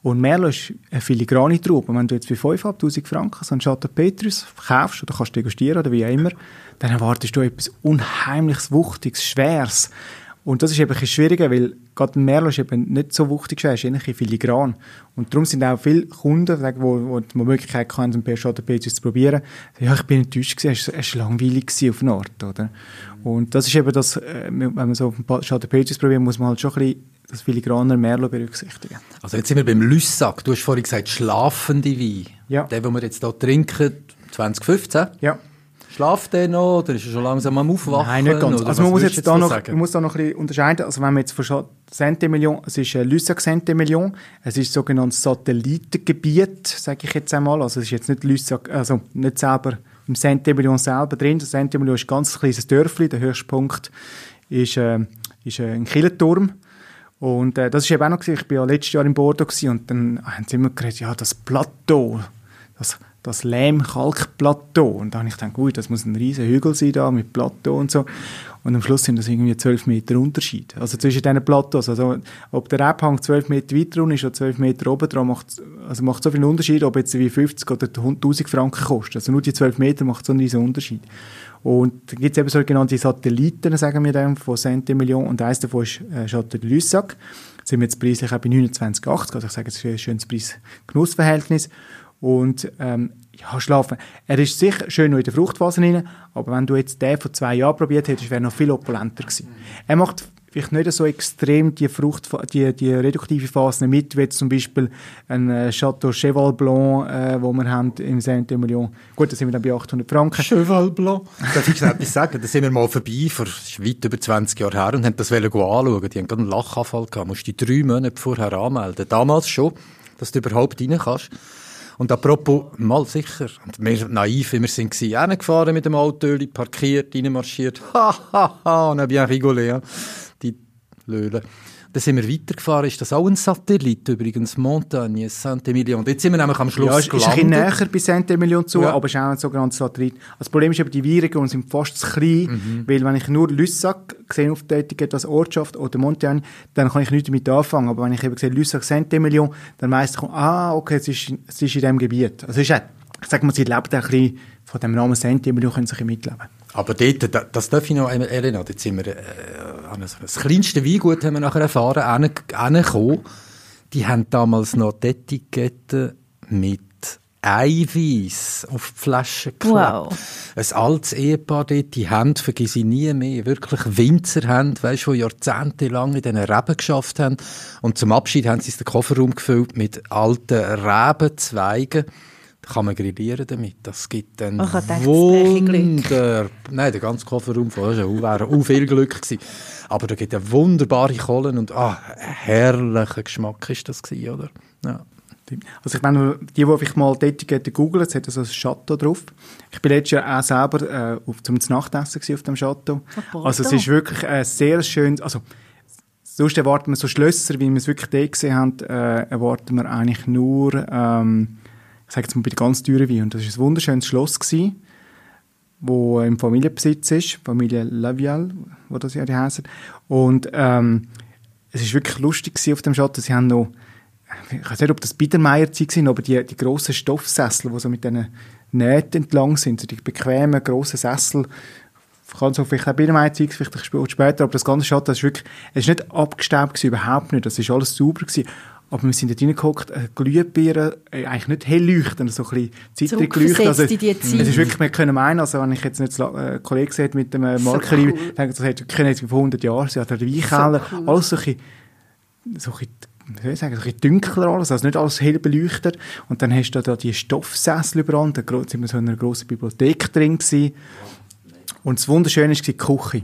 Und Merlot ist eine filigrane Traube. Wenn du jetzt für 5'500 Franken so einen Chateau Petrus kaufst oder kannst degustieren oder wie auch immer, dann erwartest du etwas unheimliches, Wuchtiges, Schweres. Und das ist eben ein schwieriger, weil gerade Merlot ist eben nicht so wuchtig schwer, ist ein filigran. Und darum sind auch viele Kunden, die, wo, die Möglichkeit haben, einen oder Petrus zu probieren, ja, ich bin enttäuscht gewesen, es war langweilig auf eine Art, oder? Und das ist eben das, äh, wenn man so Shadow Pages probiert, muss man halt schon ein bisschen das filigraner Merlot berücksichtigen. Also jetzt sind wir beim Lüssack. Du hast vorhin gesagt, schlafende Wein. Ja. Der, den wir jetzt hier trinken, 2015. Ja. Schlaft der noch oder ist er schon langsam am Aufwachen? Nein, nicht ganz. Also man muss jetzt, jetzt da noch, man muss da noch ein bisschen unterscheiden. Also wenn man jetzt von Saint-Emilion, es ist ein Lussac Saint-Emilion, es ist ein sogenanntes Satellitengebiet, sage ich jetzt einmal. Also es ist jetzt nicht Lussac, also nicht selber im Saint-Emilion selber drin. Das Saint-Emilion ist ein ganz kleines Dörfli. Der höchste Punkt ist, äh, ist äh, ein Kirchenturm. Und äh, das ist eben auch noch, ich war ja letztes Jahr in Bordeaux und dann haben sie immer geredet, ja, das Plateau, das, das Lehm-Kalk-Plateau. Und dann habe ich gedacht, gut, das muss ein riesen Hügel sein da mit Plateau und so. Und am Schluss sind das irgendwie 12 Meter Unterschied. Also zwischen diesen Plateaus. Also, ob der Abhang 12 Meter weiter unten ist oder 12 Meter oben dran, macht, also macht so viel Unterschied, ob jetzt wie 50 oder 1000 Franken kostet. Also nur die 12 Meter macht so einen riesen Unterschied. Und dann gibt es eben sogenannte Satelliten, sagen wir dann, von Saint-Emilion. Und eins davon ist äh, Chateau de Lussac. Da sind wir jetzt preislich auch bei 29,80. Also ich sage, das ist ein schönes Preis-Genuss-Verhältnis. Und ähm, ja, schlafen. Er ist sicher schön noch in der Fruchtphase rein, aber wenn du jetzt den von zwei Jahren probiert hättest, wäre er noch viel opulenter gewesen. Er macht vielleicht nicht so extrem die Frucht, die, die reduktive Phase mit, wie zum Beispiel ein äh, Chateau Cheval Blanc, äh, wo wir haben im Saint-Emilion. Gut, da sind wir dann bei 800 Franken. Cheval Blanc. Darf ich etwas sagen? Da sind wir mal vorbei, vor weit über 20 Jahren her, und haben das anschauen. Die haben gerade einen Lachanfall gehabt. Du musst die drei Monate vorher anmelden. Damals schon, dass du überhaupt rein kannst. Und apropos, mal sicher, und wir naiv, wie wir sind, gefahren mit dem Auto, parkiert, reinmarschiert, ha, ha, ha, on a bien rigolé, ja. die Löhle. Dann sind wir weitergefahren. Ist das auch ein Satellit übrigens? Montagne, Saint-Emilion. Jetzt sind wir nämlich am Schluss ja, ist, gelandet. ist ein bisschen näher bei Saint-Emilion zu, ja. aber es ist auch ein sogenanntes Satellit. Das Problem ist eben, die Virenregionen sind fast zu klein, mhm. weil wenn ich nur Lussac gesehen auf der Etikette als Ortschaft oder Montagne, dann kann ich nicht damit anfangen. Aber wenn ich eben sehe Lussac, Saint-Emilion, dann weiss ich, ah, okay, es ist, es ist in diesem Gebiet. Also ist auch, ich sage mal, sie lebt auch ein bisschen von dem Namen Saint-Emilion, können sie ein bisschen mitleben. Aber dort, das darf ich noch, Elena, dort sind wir, äh, das kleinste Weingut haben wir nachher erfahren, hingekommen. Die haben damals noch die Etiketten mit Eiweiß auf die Flasche geklebt. Wow. Ein altes Ehepaar dort, die Hände vergesse ich nie mehr. Wirklich Winzerhände, weißt du, die jahrzehntelang in diesen Reben geschafft haben. Und zum Abschied haben sie den Kofferraum gefüllt mit alten Rebenzweigen. Kann man grillieren damit. Das gibt dann Ach, Wunder. Nein, der ganze Kofferraum vorher schon wäre auch viel Glück gewesen. Aber da gibt eine wunderbare Kohlen und ah, herrlicher Geschmack ist das gewesen, oder? Ja. Also ich meine, die, die ich mal die Etikette googeln, hat so ein Chateau drauf. Ich bin letztes Jahr auch selber äh, auf, zum Nachtessen auf dem Chateau. also es ist wirklich ein sehr schön, also sonst erwarten wir so Schlösser, wie wir es wirklich da gesehen haben, äh, erwarten wir eigentlich nur, ähm, ich sage jetzt mal bei den ganz teuren Weinen. Und das war ein wunderschönes Schloss gewesen, wo im Familienbesitz ist, Familie Lavial, wo das ja die heißen. Und ähm, es ist wirklich lustig auf dem Chateau. Sie haben noch ich weiß nicht, ob das Biedermeier-Zeit sind, aber die, die grossen Stoffsessel, die so mit diesen Nähten entlang sind, so die bequemen, grossen Sessel, kann so vielleicht auch Biedermeier-Zeit, vielleicht später, aber das ganze Schatten, das ist wirklich, es ist nicht abgestaubt gewesen, überhaupt nicht, das ist alles sauber gewesen. Aber wir sind da reingehockt, äh, Glühbirnen, äh, eigentlich nicht hell leuchten, so ein bisschen zittrig geleuchtet. Also, es ist wirklich, wir können meinen, also wenn ich jetzt nicht äh, Kollegen sehe mit dem Markerli, so cool. denke das hätte jetzt vor 100 Jahren, sie hat der Weinkeller, so cool. alles so ein bisschen, so ein bisschen wie ich sagen, ein bisschen dunkler alles, also nicht alles hell beleuchtet. Und dann hast du da die Stoffsessel überall, da sind wir so in einer grossen Bibliothek drin gewesen. Und das Wunderschöne war die Küche.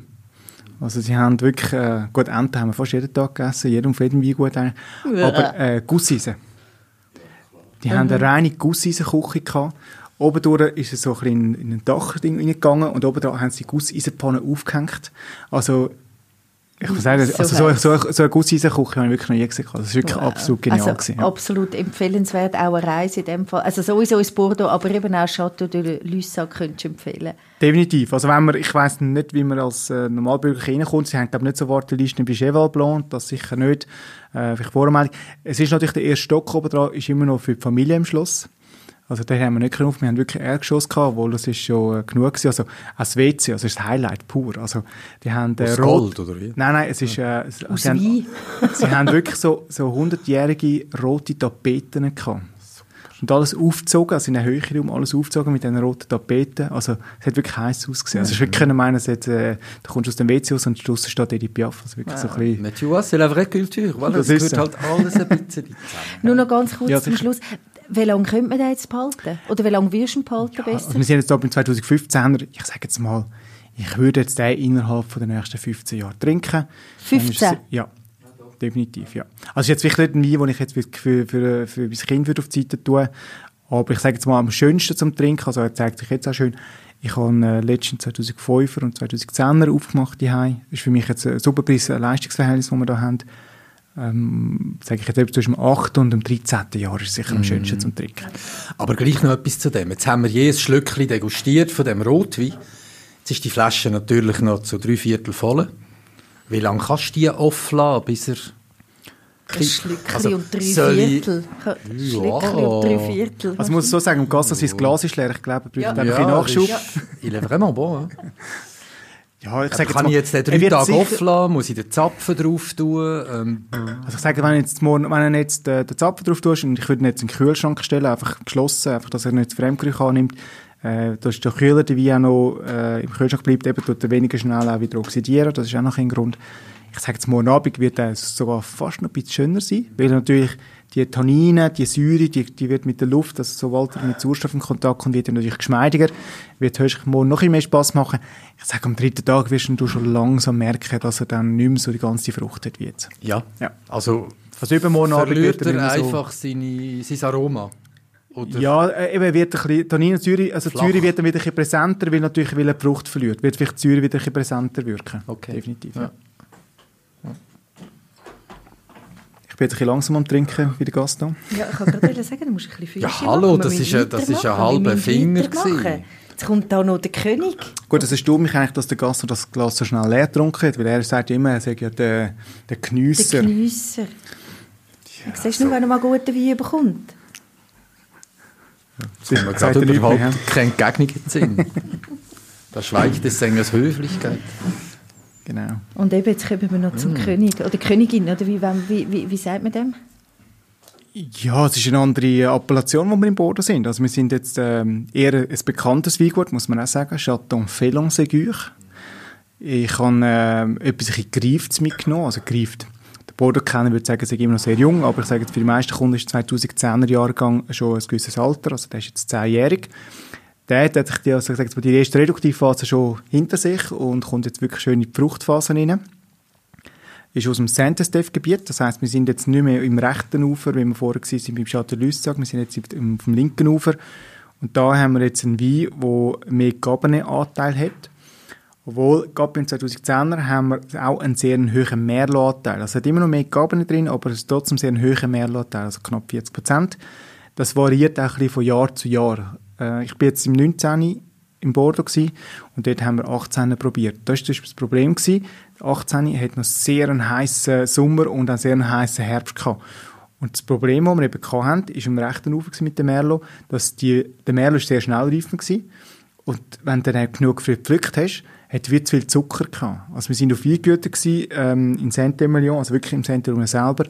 Also sie haben wirklich, äh, gut, Enten haben wir fast jeden Tag gegessen, jedem auf jedem Weingut. Ja. Aber äh, Gusseisen. Die mhm. haben eine reine Gusseisenküche gehabt. Oben durch ist es so ein bisschen in, in ein Dach reingegangen und oben dran haben sie Gusseisenpfannen aufgehängt. Also ich muss sagen, so, also so, so, so eine Gusseisenküche habe ich wirklich noch nie gesehen. Das ist wirklich wow. absolut genial. Also, gewesen, ja. Absolut empfehlenswert, auch eine Reise in dem Fall. Also sowieso ins Bordeaux, aber eben auch Chateau de Lussac könntest du empfehlen. Definitiv. Also wenn man, ich weiss nicht, wie man als äh, Normalbürger reinkommt. Sie haben glaube nicht so Wartelisten wie Cheval Blanc, das sicher nicht. Äh, vielleicht Vormeldung. Es ist natürlich der erste Stock oben dran, ist immer noch für die Familie im Schloss. Also da haben wir nicht auf. Wir haben wirklich Erdgeschoss gehabt, obwohl das ist schon äh, genug gewesen. Also als WC, also ist das Highlight pur. Also die haben äh, Gold oder wie? Nein, nein, es ist äh, sie, haben, sie haben wirklich so so 100-jährige rote Tapeten gehabt. Und alles aufgezogen, also in der Höhe rum, alles aufgezogen mit diesen roten Tapeten. Also, es hat wirklich heiß ausgesehen. Also, ich würde können meinen, es äh, da kommst du aus dem WC aus und draussen steht Edith Piaf. Also, wirklich ja. so ein bisschen... Mais tu vois, c'est la vraie culture. Voilà, das, das gehört halt alles ein bisschen zusammen. Nur noch ganz kurz ja, zum Schluss. Wie lange könnte man den jetzt behalten? Oder wie lange wirst du ihn behalten ja, besser? Also wir sind jetzt hier im 2015 ich sage jetzt mal, ich würde jetzt den innerhalb der nächsten 15 Jahre trinken. 15? ja, definitiv, ja. Also jetzt wirklich nicht ein Wein, den ich jetzt für, für, für, mein Kind würde auf die Seite tun aber ich sage jetzt mal, am schönsten zum Trinken, also er zeigt sich jetzt auch schön, ich habe äh, letztens 2005er und 2010er aufgemacht, Das ist für mich jetzt ein super Preis-Leistungsverhältnis, das wir da haben ähm, sage ich jetzt zwischen dem 8. und dem 13. Jahr ist sicher am schönsten mm. zum Trinken. Aber gleich noch etwas zu dem. Jetzt haben wir jedes Schlückchen degustiert von dem Rotwein. Jetzt ist die Flasche natürlich noch zu drei Viertel voll. Wie lange kannst du die offladen, bis er... Ein Schlückchen also, und drei Viertel. Ja. und drei Viertel. Also ich muss so sagen, im Gasse, sein Glas ist leer. Ich glaube, er braucht ja. ein bisschen Nachschub. Ja. Il est vraiment bon. Hein? Ja, ich sage kann ich jetzt den drei Tage offen muss ich den Zapfen drauf tun? Ähm. Also ich sage, wenn, jetzt morgen, wenn du jetzt den, den Zapfen drauf tust und ich würde ihn jetzt in den Kühlschrank stellen, einfach geschlossen, einfach, dass er nicht das Fremdgeruch annimmt, äh, da ist der Kühler, der Wein auch noch äh, im Kühlschrank bleibt, eben tut er weniger schnell auch wieder oxidieren, das ist auch noch ein Grund. Ich sage jetzt, morgen Abend wird er sogar fast noch ein bisschen schöner sein, weil natürlich die Tannine, die Säure, die, die wird mit der Luft, also sobald er mit Sauerstoff in Kontakt kommt, wird er natürlich geschmeidiger, wird höchstens morgen noch ein mehr Spass machen. Ich sage, am dritten Tag wirst du schon langsam merken, dass er dann nicht mehr so die ganze Frucht hat wie jetzt. Ja, ja. also also übermorgen verliert er, er einfach so seine, sein Aroma. Oder? Ja, äh, eben wird ein bisschen, Tannin und Säure, also Flach. Säure wird dann wieder ein bisschen präsenter, weil natürlich, weil er die Frucht verliert, wird vielleicht die Säure wieder ein bisschen präsenter wirken. Okay. Definitiv, ja. ja. Bin jetzt ein bisschen langsam am Trinken wie der Gast Ja, ich kann gerade sagen, du musst ein bisschen Ja, hallo, das ist, ein, das ist ein halber Finger. Jetzt kommt da noch der König. Gut, es erstaunt mich eigentlich, dass der Gast das Glas so schnell leer getrunken hat, weil er sagt ja immer, er sagt ja der, der Geniesser. Der Geniesser. Ja, Siehst du, so. wenn er mal guten Wein bekommt? Ja, das hat mir gerade überhaupt keine Entgegnung in Sinn. Da schweigt des Sängers Höflichkeit. Genau. Und eben, jetzt kommen wir noch zum mm. König oder Königin, oder wie, wie, wie, wie sagt man dem? Ja, es ist eine andere Appellation, wo wir im Boden sind. Also wir sind jetzt ähm, eher ein bekanntes Weingut, muss man auch sagen, Chateau Felon Ségur. Ich habe äh, etwas ein Greiftes mitgenommen, also greift. Der Bordeaux-Kenner würde sagen, er ist immer noch sehr jung, aber ich sage, für die meisten Kunden ist 2010er Jahrgang schon ein gewisses Alter, also der ist jetzt zehnjährig. Der hat, hat ich also gesagt, die erste Reduktivphase schon hinter sich und kommt jetzt wirklich schön in die Fruchtphase rein ist aus dem Saint-Estèphe-Gebiet. Das heißt, wir sind jetzt nicht mehr im rechten Ufer, wie wir vorher waren beim Château Lussac. Wir sind jetzt auf dem linken Ufer. Und da haben wir jetzt einen Wein, der mehr Cabernet-Anteil hat. Obwohl, gerade beim 2010er haben wir auch einen sehr hohen Merlot-Anteil. Also es hat immer noch mehr Cabernet drin, aber es ist trotzdem sehr einen hohen Merlot-Anteil, also knapp 40 Prozent. Das variiert auch ein bisschen von Jahr zu Jahr. Äh, ich bin jetzt im 19 im Bordeaux gewesen, und dort haben wir 18 probiert. Das war das Problem. Gewesen. 18 hat noch sehr einen heißen Sommer und einen sehr heißen Herbst gehabt. Und das Problem, das wir eben hatten, ist am rechten Ufer mit dem Merlot, dass die, der Merlot sehr schnell reifen war. Und wenn du dann genug früh gepflückt hast, hat wir zu viel Zucker gehabt. Also wir sind auf Weingüter ähm, in Saint-Emilion, also wirklich im Saint-Emilion selber.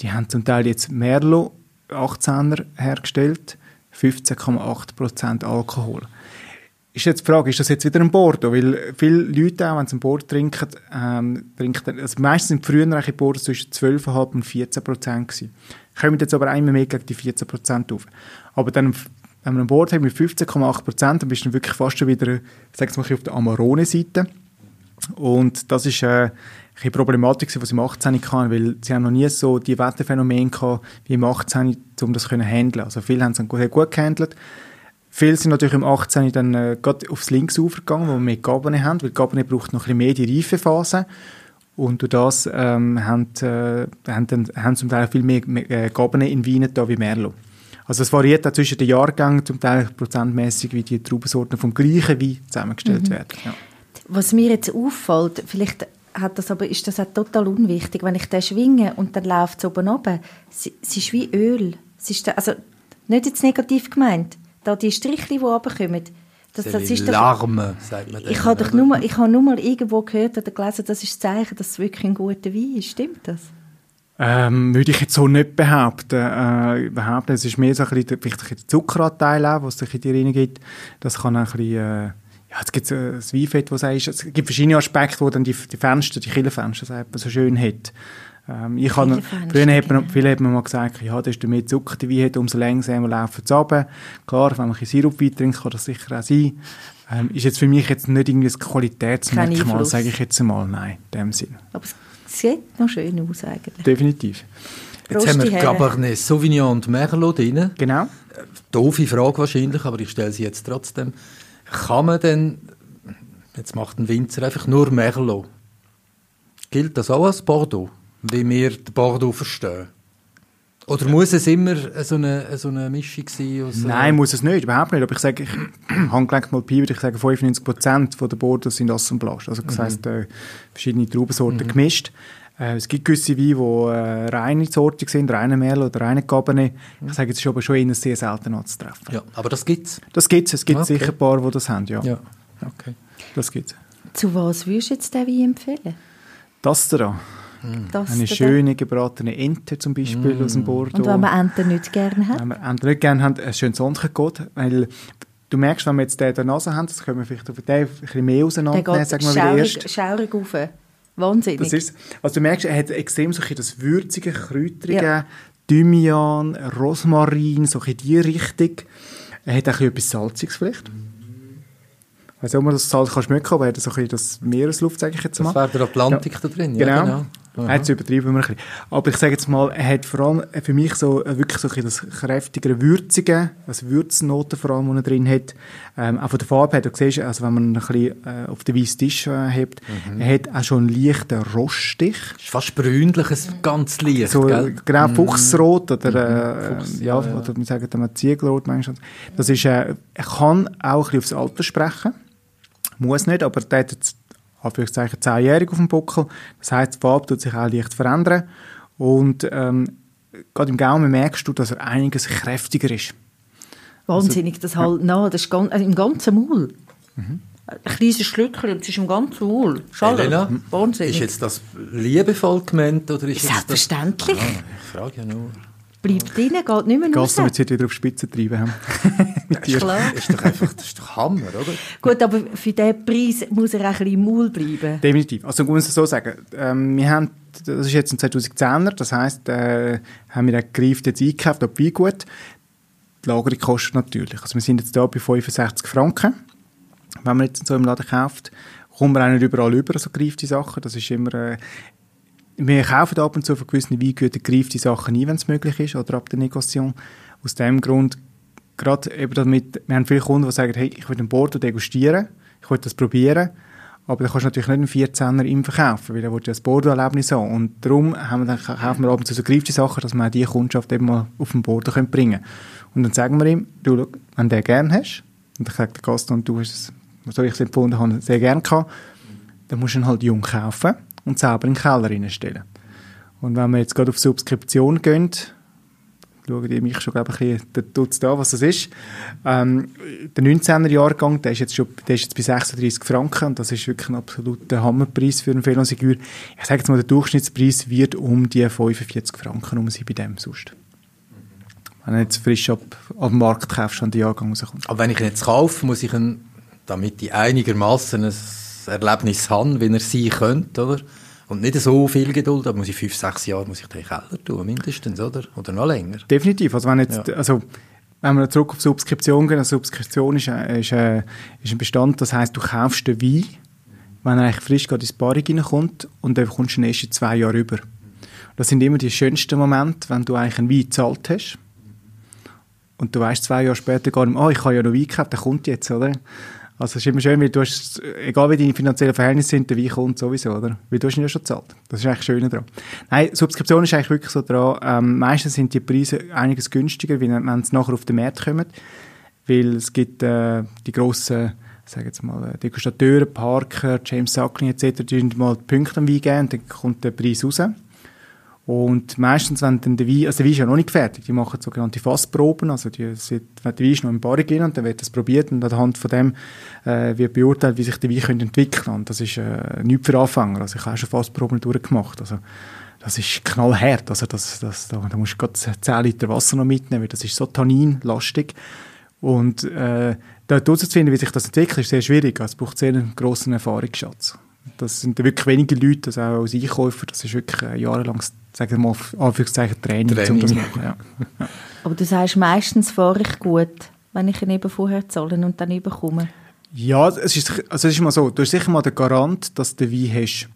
Die haben zum Teil jetzt Merlot 18er hergestellt, 15,8% Alkohol ist jetzt die Frage, ist das jetzt wieder ein Bordeaux? Weil viele Leute, auch wenn sie ein Bordeaux trinken, ähm, trinken also meistens sind früher eigentlich Bordeaux zwischen 12,5 und 14 Prozent gewesen. Kommen jetzt aber einmal mehr gegen die 14 Prozent auf. Aber dann, wenn man ein Bordeaux hat mit 15,8 Prozent, dann bist du wirklich fast schon wieder, sag's mal, auf der Amarone-Seite. Und das ist äh, eine Problematik, die sie im 18 hatten, weil sie haben noch nie so die Wetterphänomene gehabt wie im 18, um das zu handeln. Also viele haben es gut, gut gehandelt. Viele sind natürlich im 18. dann äh, gerade aufs Linksufer gegangen, wo wir mehr Gabane haben, weil Gabane braucht noch ein bisschen mehr die Reifephase. Und durch das ähm, haben, äh, haben, dann, haben zum Teil viel mehr äh, Gabane in Wien da wie Merlot. Also es variiert auch zwischen den Jahrgängen, zum Teil prozentmäßig, wie die Traubensorten vom gleichen Wein zusammengestellt mhm. werden. Ja. Was mir jetzt auffällt, vielleicht hat das aber, ist das auch total unwichtig, wenn ich den schwinge und dann läuft es oben runter, es, es ist wie Öl. Es ist da, also nicht jetzt negativ gemeint, da die Strichli, die runterkommen, das, das ist Larme, sagt man. Ich habe doch nur, ich habe nur mal irgendwo gehört oder gelesen, das ist das Zeichen, dass es wirklich ein guter Wein ist. Stimmt das? Ähm, würde ich jetzt so nicht behaupten. Äh, behaupten es ist mehr so ein bisschen, vielleicht ein bisschen der Zuckeranteil auch, was es in die rein gibt. Das kann ein bisschen, äh, ja, jetzt gibt es äh, das Weinfett, was es gibt verschiedene Aspekte, wo dann die, die Fenster, die Killenfenster so schön hat. Ähm, ich habe, früher hat man, viele hat man mal gesagt, ja, desto mehr Zucker die Wein hat, umso langsamer laufen sie runter. Klar, wenn man ein Sirup Wein trinkt, kann das sicher auch sein. Ähm, ist jetzt für mich jetzt nicht irgendwie ein Qualitätsmerkmal, sage ich jetzt einmal. Nein, in dem Sinn. Aber es sieht noch schön aus eigentlich. Definitiv. Jetzt haben wir Cabernet Sauvignon und Merlot drin. Genau. Doofe Frage wahrscheinlich, aber ich stelle sie jetzt trotzdem. Kann man denn, jetzt macht ein Winzer einfach nur Merlot. Gilt das auch als Bordeaux? wie wir den Bordeaux verstehen? Oder muss es immer so eine, so eine Mischung sein? Aus, äh, Nein, muss es nicht, überhaupt nicht. Aber ich sage, ich habe gelenkt mal Pi, würde ich sagen, 95% der Bordeaux sind Assemblage. Also das mhm. heisst, äh, verschiedene Traubensorten mhm. gemischt. Äh, es gibt gewisse Weine, die äh, reine Sorten sind, reine Merle oder reine Cabernet. Mhm. Ich sage, es ist aber schon eher sehr selten anzutreffen. Ja, aber das gibt es? Das gibt es. Es gibt okay. sicher ein paar, die das haben, ja. ja. Okay. Das gibt's. Zu was würdest du jetzt den Wein empfehlen? Das da. Das eine schöne gebratene Ente zum Beispiel mm. aus dem Bordeaux. Und wenn man Ente nicht gerne hat? Wenn man Ente nicht gerne hat, ein schönes Sonntaggot, weil du merkst, wenn wir jetzt den in der Nase haben, das können wir vielleicht auf den ein bisschen mehr auseinandernehmen, sagen wir schaurig, schaurig rauf. Wahnsinnig. Das ist, also du merkst, er hat extrem so das würzige, kräutrige, ja. Thymian, Rosmarin, so in die Richtung. Er hat auch etwas Salziges vielleicht. Weiß nicht, ob man das Salz kann schmecken kann, aber er hat so ein bisschen das Meeresluft, sage ich jetzt mal. Das wäre der Atlantik ja. da drin, ja, genau. genau. Aha. Jetzt übertreiben wir ein bisschen. Aber ich sage jetzt mal, er hat vor allem für mich so äh, wirklich so ein das kräftigere Würzige, also Würznoten vor allem, die er drin hat. Ähm, auch von der Farbe her, du siehst, also wenn man ein bisschen äh, auf den weißen Tisch äh, hebt, mhm. er hat auch schon einen leichten Roststich. Ist fast brünliches, ganz leicht, so, gell? Genau, mhm. Fuchsrot oder, äh, Fuchs, ja, ja, oder wir sagen dann Ziegelrot manchmal. Das ist, äh, er kann auch ein bisschen aufs Alter sprechen. Muss nicht, aber der hat jetzt Anführungszeichen zehnjährig auf dem Buckel. Das heißt, die Farbe tut sich auch leicht verändern. Und ähm, gerade im Gaumen merkst du, dass er einiges kräftiger ist. Wahnsinnig, also, das halt ja. nach, das ist ganz, also im ganzen Maul. Mhm. Ein kleines Schlückchen, das ist im ganzen wohl. Schade. Elena, Wahnsinnig. Ist jetzt das liebevoll gemeint oder ist Selbstverständlich. Das... Ah, ich frage ja nur. Bleibt drin, geht nicht mehr raus. Gast wird wieder auf Spitze treiben. Mit dir. Klar. Das ist doch einfach, das ist doch Hammer, oder? Gut, aber für diesen Preis muss er auch ein bisschen Maul bleiben. Definitiv. Also, ich muss es so sagen. Ähm, wir haben, das ist jetzt ein 2010er, das heisst, äh, haben wir den Greif jetzt eingekauft, ob wie gut. Die Lagerung kostet natürlich. Also, wir sind jetzt da bei 65 Franken. Wenn man jetzt so im Laden kauft, kommt man auch nicht überall über, so greifte Sachen. Das ist immer, äh, wir kaufen ab und zu von gewissen Weingütern greifte Sachen ein, wenn es möglich ist, oder ab der Negation. Aus dem Grund, gerade eben damit, wir haben viele Kunden, die sagen, hey, ich will den Bordeaux degustieren, ich will das probieren, aber dann kannst du natürlich nicht einen 14er im verkaufen, weil er will ja das Bordeaux-Erlebnis haben. Und darum haben wir dann, kaufen wir ab und zu so greifte Sachen, dass wir auch die Kundschaft eben mal auf den Bordeaux können bringen Und dann sagen wir ihm, du, wenn du den gerne hast, und ich sage der Gast, und du hast es, so ich es empfunden habe, sehr gerne gehabt, dann musst du ihn halt jung kaufen und selber in den Keller reinstellen. Und wenn wir jetzt gerade auf Subskription gehen, schauen die mich schon, glaube ich, ein bisschen, da, was das ist. Ähm, der 19er Jahrgang, der ist, jetzt der ist jetzt bei 36 Franken und das ist wirklich ein absoluter Hammerpreis für einen Felonsigur. Ich sage jetzt mal, der Durchschnittspreis wird um die 45 Franken um sein bei dem sonst. Wenn du jetzt frisch ab, ab dem Markt kaufst, an den Jahrgang rauskommt. Aber wenn ich ihn jetzt kaufe, muss ich ihn, damit ich einigermaßen ein Erlebnis habe, wie er sein könnte, oder? Und nicht so viel Geduld, aber muss ich fünf, sechs Jahre muss ich den Keller tun, mindestens, oder? Oder noch länger. Definitiv. Also wenn jetzt, ja. also, wenn wir zurück auf Subskription gehen, also Subskription ist, ist, äh, ist ein Bestand, das heißt, du kaufst den Wein, wenn er eigentlich frisch gerade ins Bar reinkommt und dann kommst du den erst in zwei Jahre über. Das sind immer die schönsten Momente, wenn du eigentlich einen Wein gezahlt hast und du weißt zwei Jahre später gar nicht, oh, ich habe ja noch Wein gekauft, der kommt jetzt, oder? Also es ist immer schön, weil du hast, egal wie deine finanziellen Verhältnisse sind, der Wein kommt sowieso, oder? Weil du hast ihn ja schon gezahlt. Das ist eigentlich schön daran. Nein, Subskription ist eigentlich wirklich so dran. Ähm, meistens sind die Preise einiges günstiger, wenn sie nachher auf den Markt kommen. Weil es gibt äh, die grossen, sage jetzt mal, Degustateure, Parker, James Suckling etc., die mal die Punkte am Wein geben und dann kommt der Preis raus. Und meistens, wenn dann der Wein, also der Wein ist ja noch nicht fertig, die machen sogenannte Fassproben, also die, wenn der Wein ist noch im Bar gehen und dann wird das probiert und anhand von dem äh, wird beurteilt, wie sich der Wein könnte entwickeln könnte. Und das ist äh, nichts für Anfänger, also ich habe schon Fassproben durchgemacht, also das ist knallhart, also das, das, da, da musst du gerade 10 Liter Wasser noch mitnehmen, weil das ist so tanninlastig. Und äh, dort herauszufinden, wie sich das entwickelt, ist sehr schwierig, also es braucht sehr einen grossen Erfahrungsschatz. Das sind wirklich wenige Leute, also auch als Einkäufer, das ist wirklich ein jahrelanges sagen wir mal, Anführungszeichen Training, Training. zum machen. Ja. Ja. Aber du sagst, meistens fahre ich gut, wenn ich ihn eben vorher zahle und dann eben komme. Ja, es ist, also es ist mal so, du hast sicher mal den Garant, dass du den Wein hast.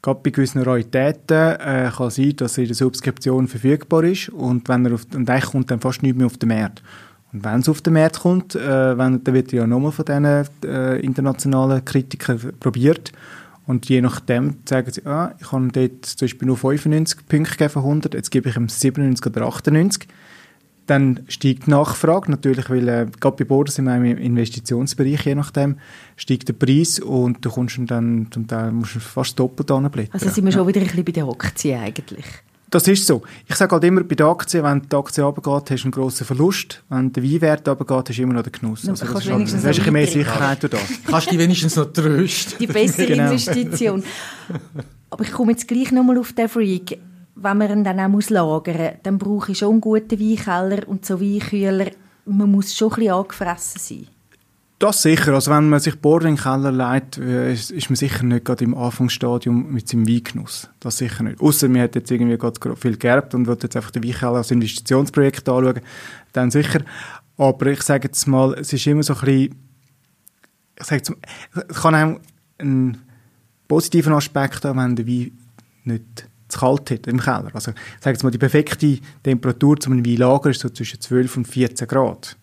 Gerade bei gewissen Raritäten äh, kann es sein, dass er in der Subskription verfügbar ist und wenn er auf, und eigentlich kommt dann fast nichts mehr auf den Markt. Und wenn es auf den Markt kommt, äh, wenn, dann wird ja nochmal von diesen äh, internationalen Kritikern probiert und je nachdem sagen sie, ah, ich habe dort zum Beispiel nur 95 Punkte gegeben von 100, jetzt gebe ich ihm 97 oder 98. Dann steigt die Nachfrage, natürlich, weil äh, gerade bei Borden sind wir im Investitionsbereich, je nachdem, steigt der Preis und du kommst dann zum Teil musst du fast doppelt anblättern. Also sind wir schon wieder ein bisschen bei der Aktie eigentlich. Das ist so. Ich sage halt immer, bei der Aktie, wenn die Aktie runtergeht, hast du einen grossen Verlust. Wenn der Weinwert runtergeht, hast du immer noch den Genuss. Also das ist, halt, hast du mehr Sicherheit durch das. Kannst du dich wenigstens noch trösten. Die bessere genau. Investition. Aber ich komme jetzt gleich nochmal auf den Freak. Wenn man ihn dann auch muss lagern muss, dann brauche ich schon einen guten Weinkeller und so Weinkühler. Man muss schon ein bisschen angefressen sein. Das sicher. Also wenn man sich Bohren in den Keller legt, äh, ist man sicher nicht gerade im Anfangsstadium mit seinem Weingenuss. Das sicher nicht. Außer man hat jetzt irgendwie gerade viel geerbt und will jetzt einfach den Weinkeller als Investitionsprojekt anschauen, dann sicher. Aber ich sage jetzt mal, es ist immer so ein bisschen, ich sage mal, es kann auch einen positiven Aspekt haben, wenn der Wein nicht zu kalt hat im Keller. Also ich sage jetzt mal, die perfekte Temperatur zum Weinlager ist so zwischen 12 und 14 Grad.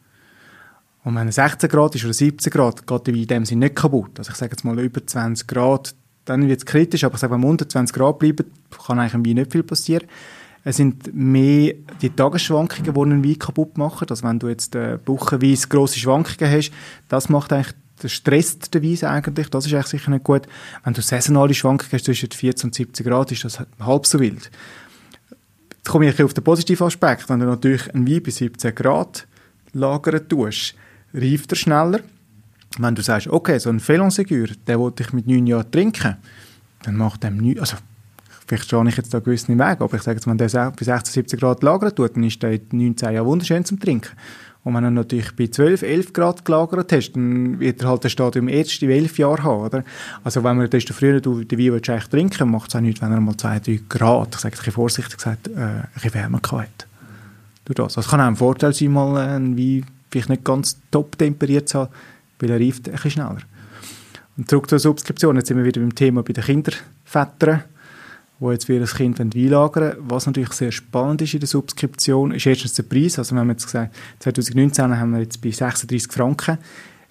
Und wenn es 16 Grad ist oder 17 Grad, geht der Wein in dem Sinne nicht kaputt. Also ich sage jetzt mal über 20 Grad, dann wird es kritisch, aber ich sage, wenn wir unter 20 Grad bleiben, kann eigentlich im Wein nicht viel passieren. Es sind mehr die Tagesschwankungen, die einen Wein kaputt machen. Also wenn du jetzt äh, wochenweise grosse Schwankungen hast, das macht eigentlich das stresst den Wein eigentlich, das ist eigentlich sicher nicht gut. Wenn du saisonale Schwankungen hast zwischen 14 und 17 Grad, ist das halb so wild. Jetzt komme ich auf den positiven Aspekt. Wenn du natürlich einen Wein bei 17 Grad lagern tust, reift er schneller. wenn du sagst, okay, so ein Felonsegur, der wollte ich mit neun Jahren trinken, dann macht dem nichts, also vielleicht stehe ich jetzt da gewiss nicht weg, aber ich sage jetzt, wenn der bei 16, 17 Grad lagern tut, dann ist der in 19 Jahren wunderschön zum Trinken. Und wenn er natürlich bei 12, 11 Grad gelagert hast, dann wird er halt das Stadium erst in 11 Jahren haben, oder? Also wenn man desto früher du den Wein eigentlich trinken macht es auch nicht, wenn er mal 2, 3 Grad, ich sage es vorsichtig gesagt, äh, ein bisschen wärmer hat. Durch das. Also kann auch ein Vorteil sein, mal einen Wein vielleicht nicht ganz top temperiert zu haben, weil er reift ein bisschen schneller. Und zurück zur Subskription, jetzt sind wir wieder beim Thema bei den Kindervätern wo jetzt wir das Kind einlagern wollen. Was natürlich sehr spannend ist in der Subskription, ist erstens der Preis. Also wir haben jetzt gesagt, 2019 haben wir jetzt bei 36 Franken.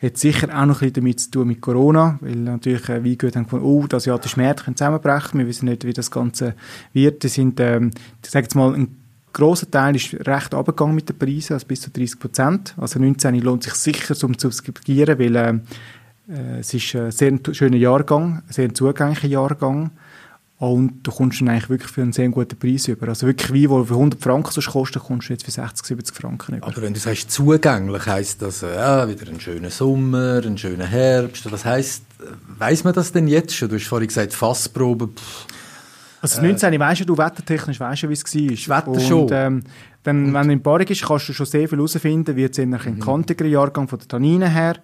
Hat sicher auch noch ein bisschen damit zu tun mit Corona, weil natürlich äh, Weingüter haben gefunden, oh, das asiatische Märkte können zusammenbrechen. Wir wissen nicht, wie das Ganze wird. Das sind, ähm, ich sage jetzt mal, ein grosser Teil ist recht abgegangen mit den Preisen, also bis zu 30 Prozent. Also 19 lohnt sich sicher, um zu subskribieren, weil äh, äh, es ist ein sehr schöner Jahrgang, ein sehr zugänglicher Jahrgang. Und du kommst dann eigentlich wirklich für einen sehr guten Preis über. Also wirklich Wein, der für 100 Franken sonst kostet, kommst du jetzt für 60, 70 Franken über. Aber wenn du sagst zugänglich, heisst das äh, ja, wieder ein schöner Sommer, ein schöner Herbst. Was heisst, weiss man das denn jetzt schon? Du hast vorhin gesagt, Fassprobe. Pff. Also 19, äh, weißt du, wettertechnisch weißt du, wie es war. Wetter schon. Ähm, dann, wenn du in Paarung ist, kannst du schon sehr viel herausfinden, wie es in einem mhm. kantigeren Jahrgang von den Tanninen her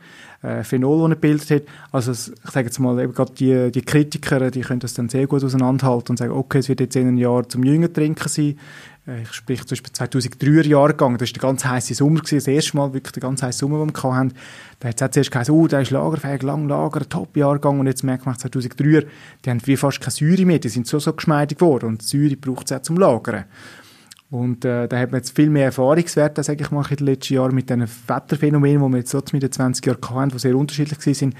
äh, Phenol, die er gebildet hat. Also ich sage jetzt mal, eben gerade die, die Kritiker, die können das dann sehr gut auseinanderhalten und sagen, okay, es wird jetzt in einem Jahr zum Jünger trinken sein. Äh, ich spreche zum Beispiel 2003er Jahrgang, das war der ganz heiße Sommer, gewesen, das erste Mal wirklich der ganz heiße Sommer, den wir hatten. Da hat es auch zuerst gesagt, oh, der ist lagerfähig, lang Lager, Top-Jahrgang und jetzt merkt man 2003er, die haben wie fast keine Säure mehr, die sind so, so geschmeidig geworden und Säure braucht es auch zum Lagern. Und äh, da hat man jetzt viel mehr Erfahrungswerte, sage ich mal, in den letzten Jahren mit diesen Wetterphänomenen, die wir jetzt so mit den 20 Jahren hatten, die sehr unterschiedlich waren.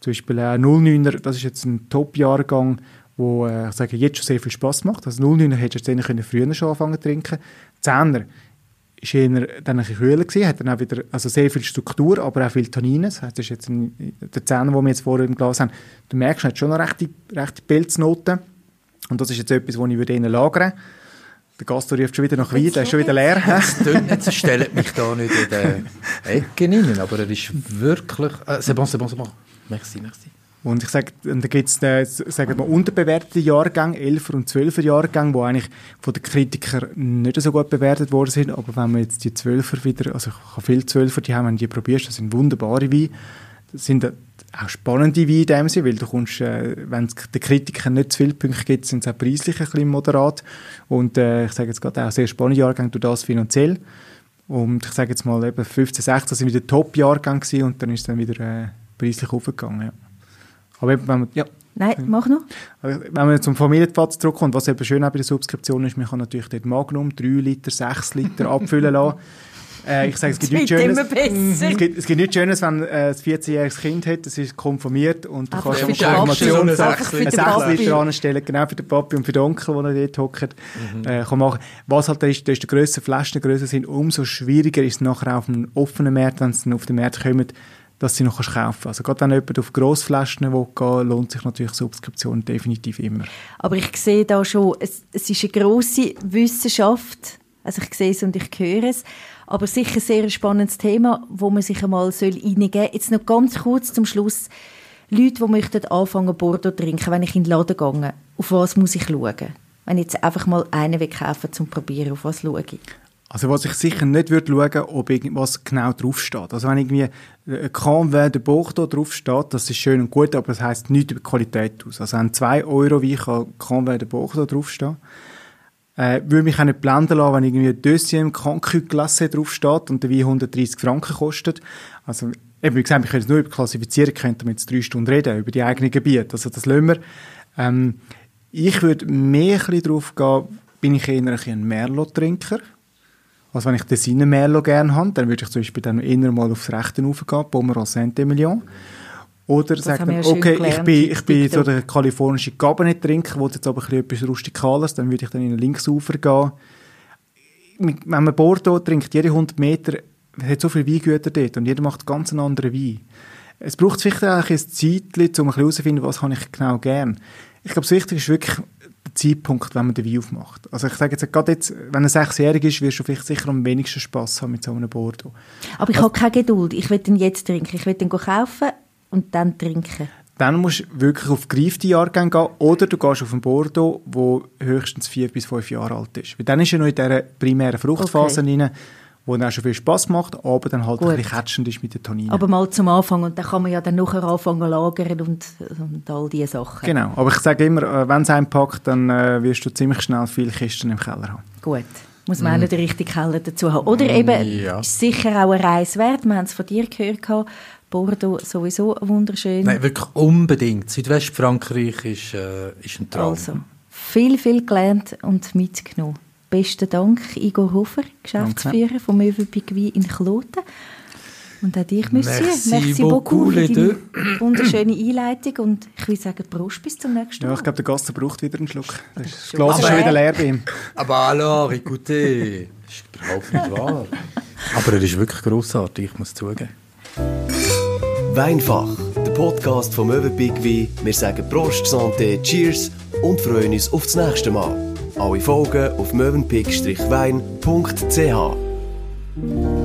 Zum Beispiel äh, 09er, das ist jetzt ein Top-Jahrgang, wo äh, ich sage, jetzt schon sehr viel Spass macht. Also 09er hättest du jetzt früher schon anfangen zu trinken. 10er ist eher dann ein bisschen kühler gewesen, hat dann auch wieder, also sehr viel Struktur, aber auch viel Tanninen. Das heißt, das ist jetzt ein, der 10er, den wir jetzt vorher im Glas haben. Du merkst, er hat schon noch rechte, rechte Pilznoten. Und das ist jetzt etwas, das ich würde lagern würde. Der Gast ruft schon wieder nach Wein, der ist schon wieder leer. Jetzt stellt mich da nicht in die Ecke rein, aber er ist wirklich... Äh, c'est bon, c'est bon, c'est bon. Merci, merci. Und ich sage, da gibt es äh, sagen wir, unterbewertete Jahrgänge, 11er und 12er Jahrgänge, die eigentlich von den Kritikern nicht so gut bewertet worden sind. Aber wenn man jetzt die 12er wieder, also ich habe viele 12er, die haben, wenn die probierst, das sind wunderbare Weine. Das sind auch spannende Weine in dem Sinne, weil du kommst, äh, wenn es den Kritikern nicht zu viele Punkte gibt, sind sie auch preislich ein bisschen moderat. Und äh, ich sage jetzt gerade auch sehr spannende Jahrgänge durch das finanziell. Und ich sage jetzt mal eben 15, 16 sind wieder Top-Jahrgänge und dann ist es dann wieder äh, preislich aufgegangen. Ja. Aber eben, wenn man, ja. Nein, mach noch. Wenn man zum Familienplatz zurückkommt, was eben schön auch bei der Subskription ist, man kann natürlich dort Magnum 3 Liter, 6 Liter abfüllen lassen. Äh, ich sage, es gibt nichts Schönes. Es gibt, es gibt nichts Schönes, wenn äh, ein 14-jähriges Kind hat, das ist konformiert und du Einfach kannst für Konfirmation den Papi. ein 6 Liter anstellen, genau für den Papi und für den Onkel, der dort hockt. Mhm. Äh, kann machen. Was halt ist, desto grösser Flaschen grösser sind, umso schwieriger ist es nachher auf einem offenen Markt, wenn es dann auf den Markt kommt, dass sie noch kaufen kannst. Also gerade wenn jemand auf Grossflaschen will, lohnt sich natürlich Subskription definitiv immer. Aber ich sehe da schon, es, es ist eine grosse Wissenschaft, also ich sehe es und ich höre es, aber sicher sehr ein spannendes Thema, wo man sich einmal reingeben soll. Jetzt noch ganz kurz zum Schluss. Leute, die möchten anfangen Bordeaux trinken, wenn ich in den Laden gehe, auf was muss ich schauen? Wenn ich jetzt einfach mal einen will kaufen zum Probieren, auf was schaue ich? Also was ich sicher nicht würde schauen, ob irgendwas genau draufsteht. Also wenn irgendwie Canvin de Bordeaux draufsteht, das ist schön und gut, aber das heisst nichts über Qualität aus. Also wenn 2 Euro wie kann Canvin de Bordeaux draufstehen, äh, würde mich auch nicht blenden lassen, wenn irgendwie ein Deuxième Concu Glace draufsteht und der Wein 130 Franken kostet. Also, eben, wie gesagt, wir können es nur über klassifizieren, könnten wir jetzt drei Stunden reden, über die eigenen Gebiete. Also, das lassen wir. Ähm, ich würde mehr drauf gehen, bin ich eher ein, Merlot-Trinker. Also, wenn ich den Sinne Merlot gerne habe, dann würde ich zum Beispiel dann eher mal aufs Rechte raufgehen, Pomerol Saint-Emilion. Oder das sagt man, okay, ich bin, ich bin so der kalifornische Cabernet-Trinker, will jetzt aber etwas Rustikales, dann würde ich dann in den Linksufer gehen. Wenn man Bordeaux trinkt, jede 100 Meter hat so viele Weingüter dort und jeder macht ganz einen anderen Wein. Es braucht vielleicht auch ein Zeit, um herauszufinden, was kann ich genau gern. Ich glaube, das Wichtige ist wirklich der Zeitpunkt, wenn man den Wein aufmacht. Also ich sage jetzt, gerade jetzt, wenn er sechsjährig ist, wirst du vielleicht sicher am wenigsten Spass haben mit so einem Bordeaux. Aber ich also, habe keine Geduld. Ich will den jetzt trinken. Ich will den kaufen und dann trinken? Dann musst du wirklich auf gereifte Jahrgänge gehen oder du gehst auf ein Bordeaux, wo höchstens vier bis fünf Jahre alt ist. Weil dann ist er noch in dieser primären Fruchtphase okay. rein, wo dann auch schon viel Spass macht, aber dann halt Gut. ein bisschen catchend ist mit den Tanninen. Aber mal zum Anfang und dann kann man ja dann nachher anfangen lagern und, und all diese Sachen. Genau, aber ich sage immer, äh, wenn es einpackt, dann äh, wirst du ziemlich schnell viele Kisten im Keller haben. Gut muss man mm. auch noch den richtigen Keller dazu haben. Oder eben, ja. ist sicher auch eine Reise wert, wir haben es von dir gehört, Bordeaux sowieso wunderschön. Nein, wirklich unbedingt. Südwestfrankreich ist, äh, ist ein Traum. Also, viel, viel gelernt und mitgenommen. Besten Dank, Igor Hofer, Geschäftsführer Danke. vom Möwenpick in Kloten. Und auch dich, Monsieur. Merci, Merci beaucoup, für deine wunderschöne Einleitung. Und ich würde sagen, Prost bis zum nächsten Mal. Ja, ich glaube, der Gast braucht wieder einen Schluck. Das Glas ist schon wieder leer bei ihm. Aber alors, écoutez, das ist überhaupt nicht wahr. Aber er ist wirklich grossartig, ich muss zugeben. Weinfach, der Podcast vom Möwenpick Wein. Wir sagen Prost, Santé, Cheers und freuen uns auf das nächste Mal. Alle Folgen auf mövenpick-wein.ch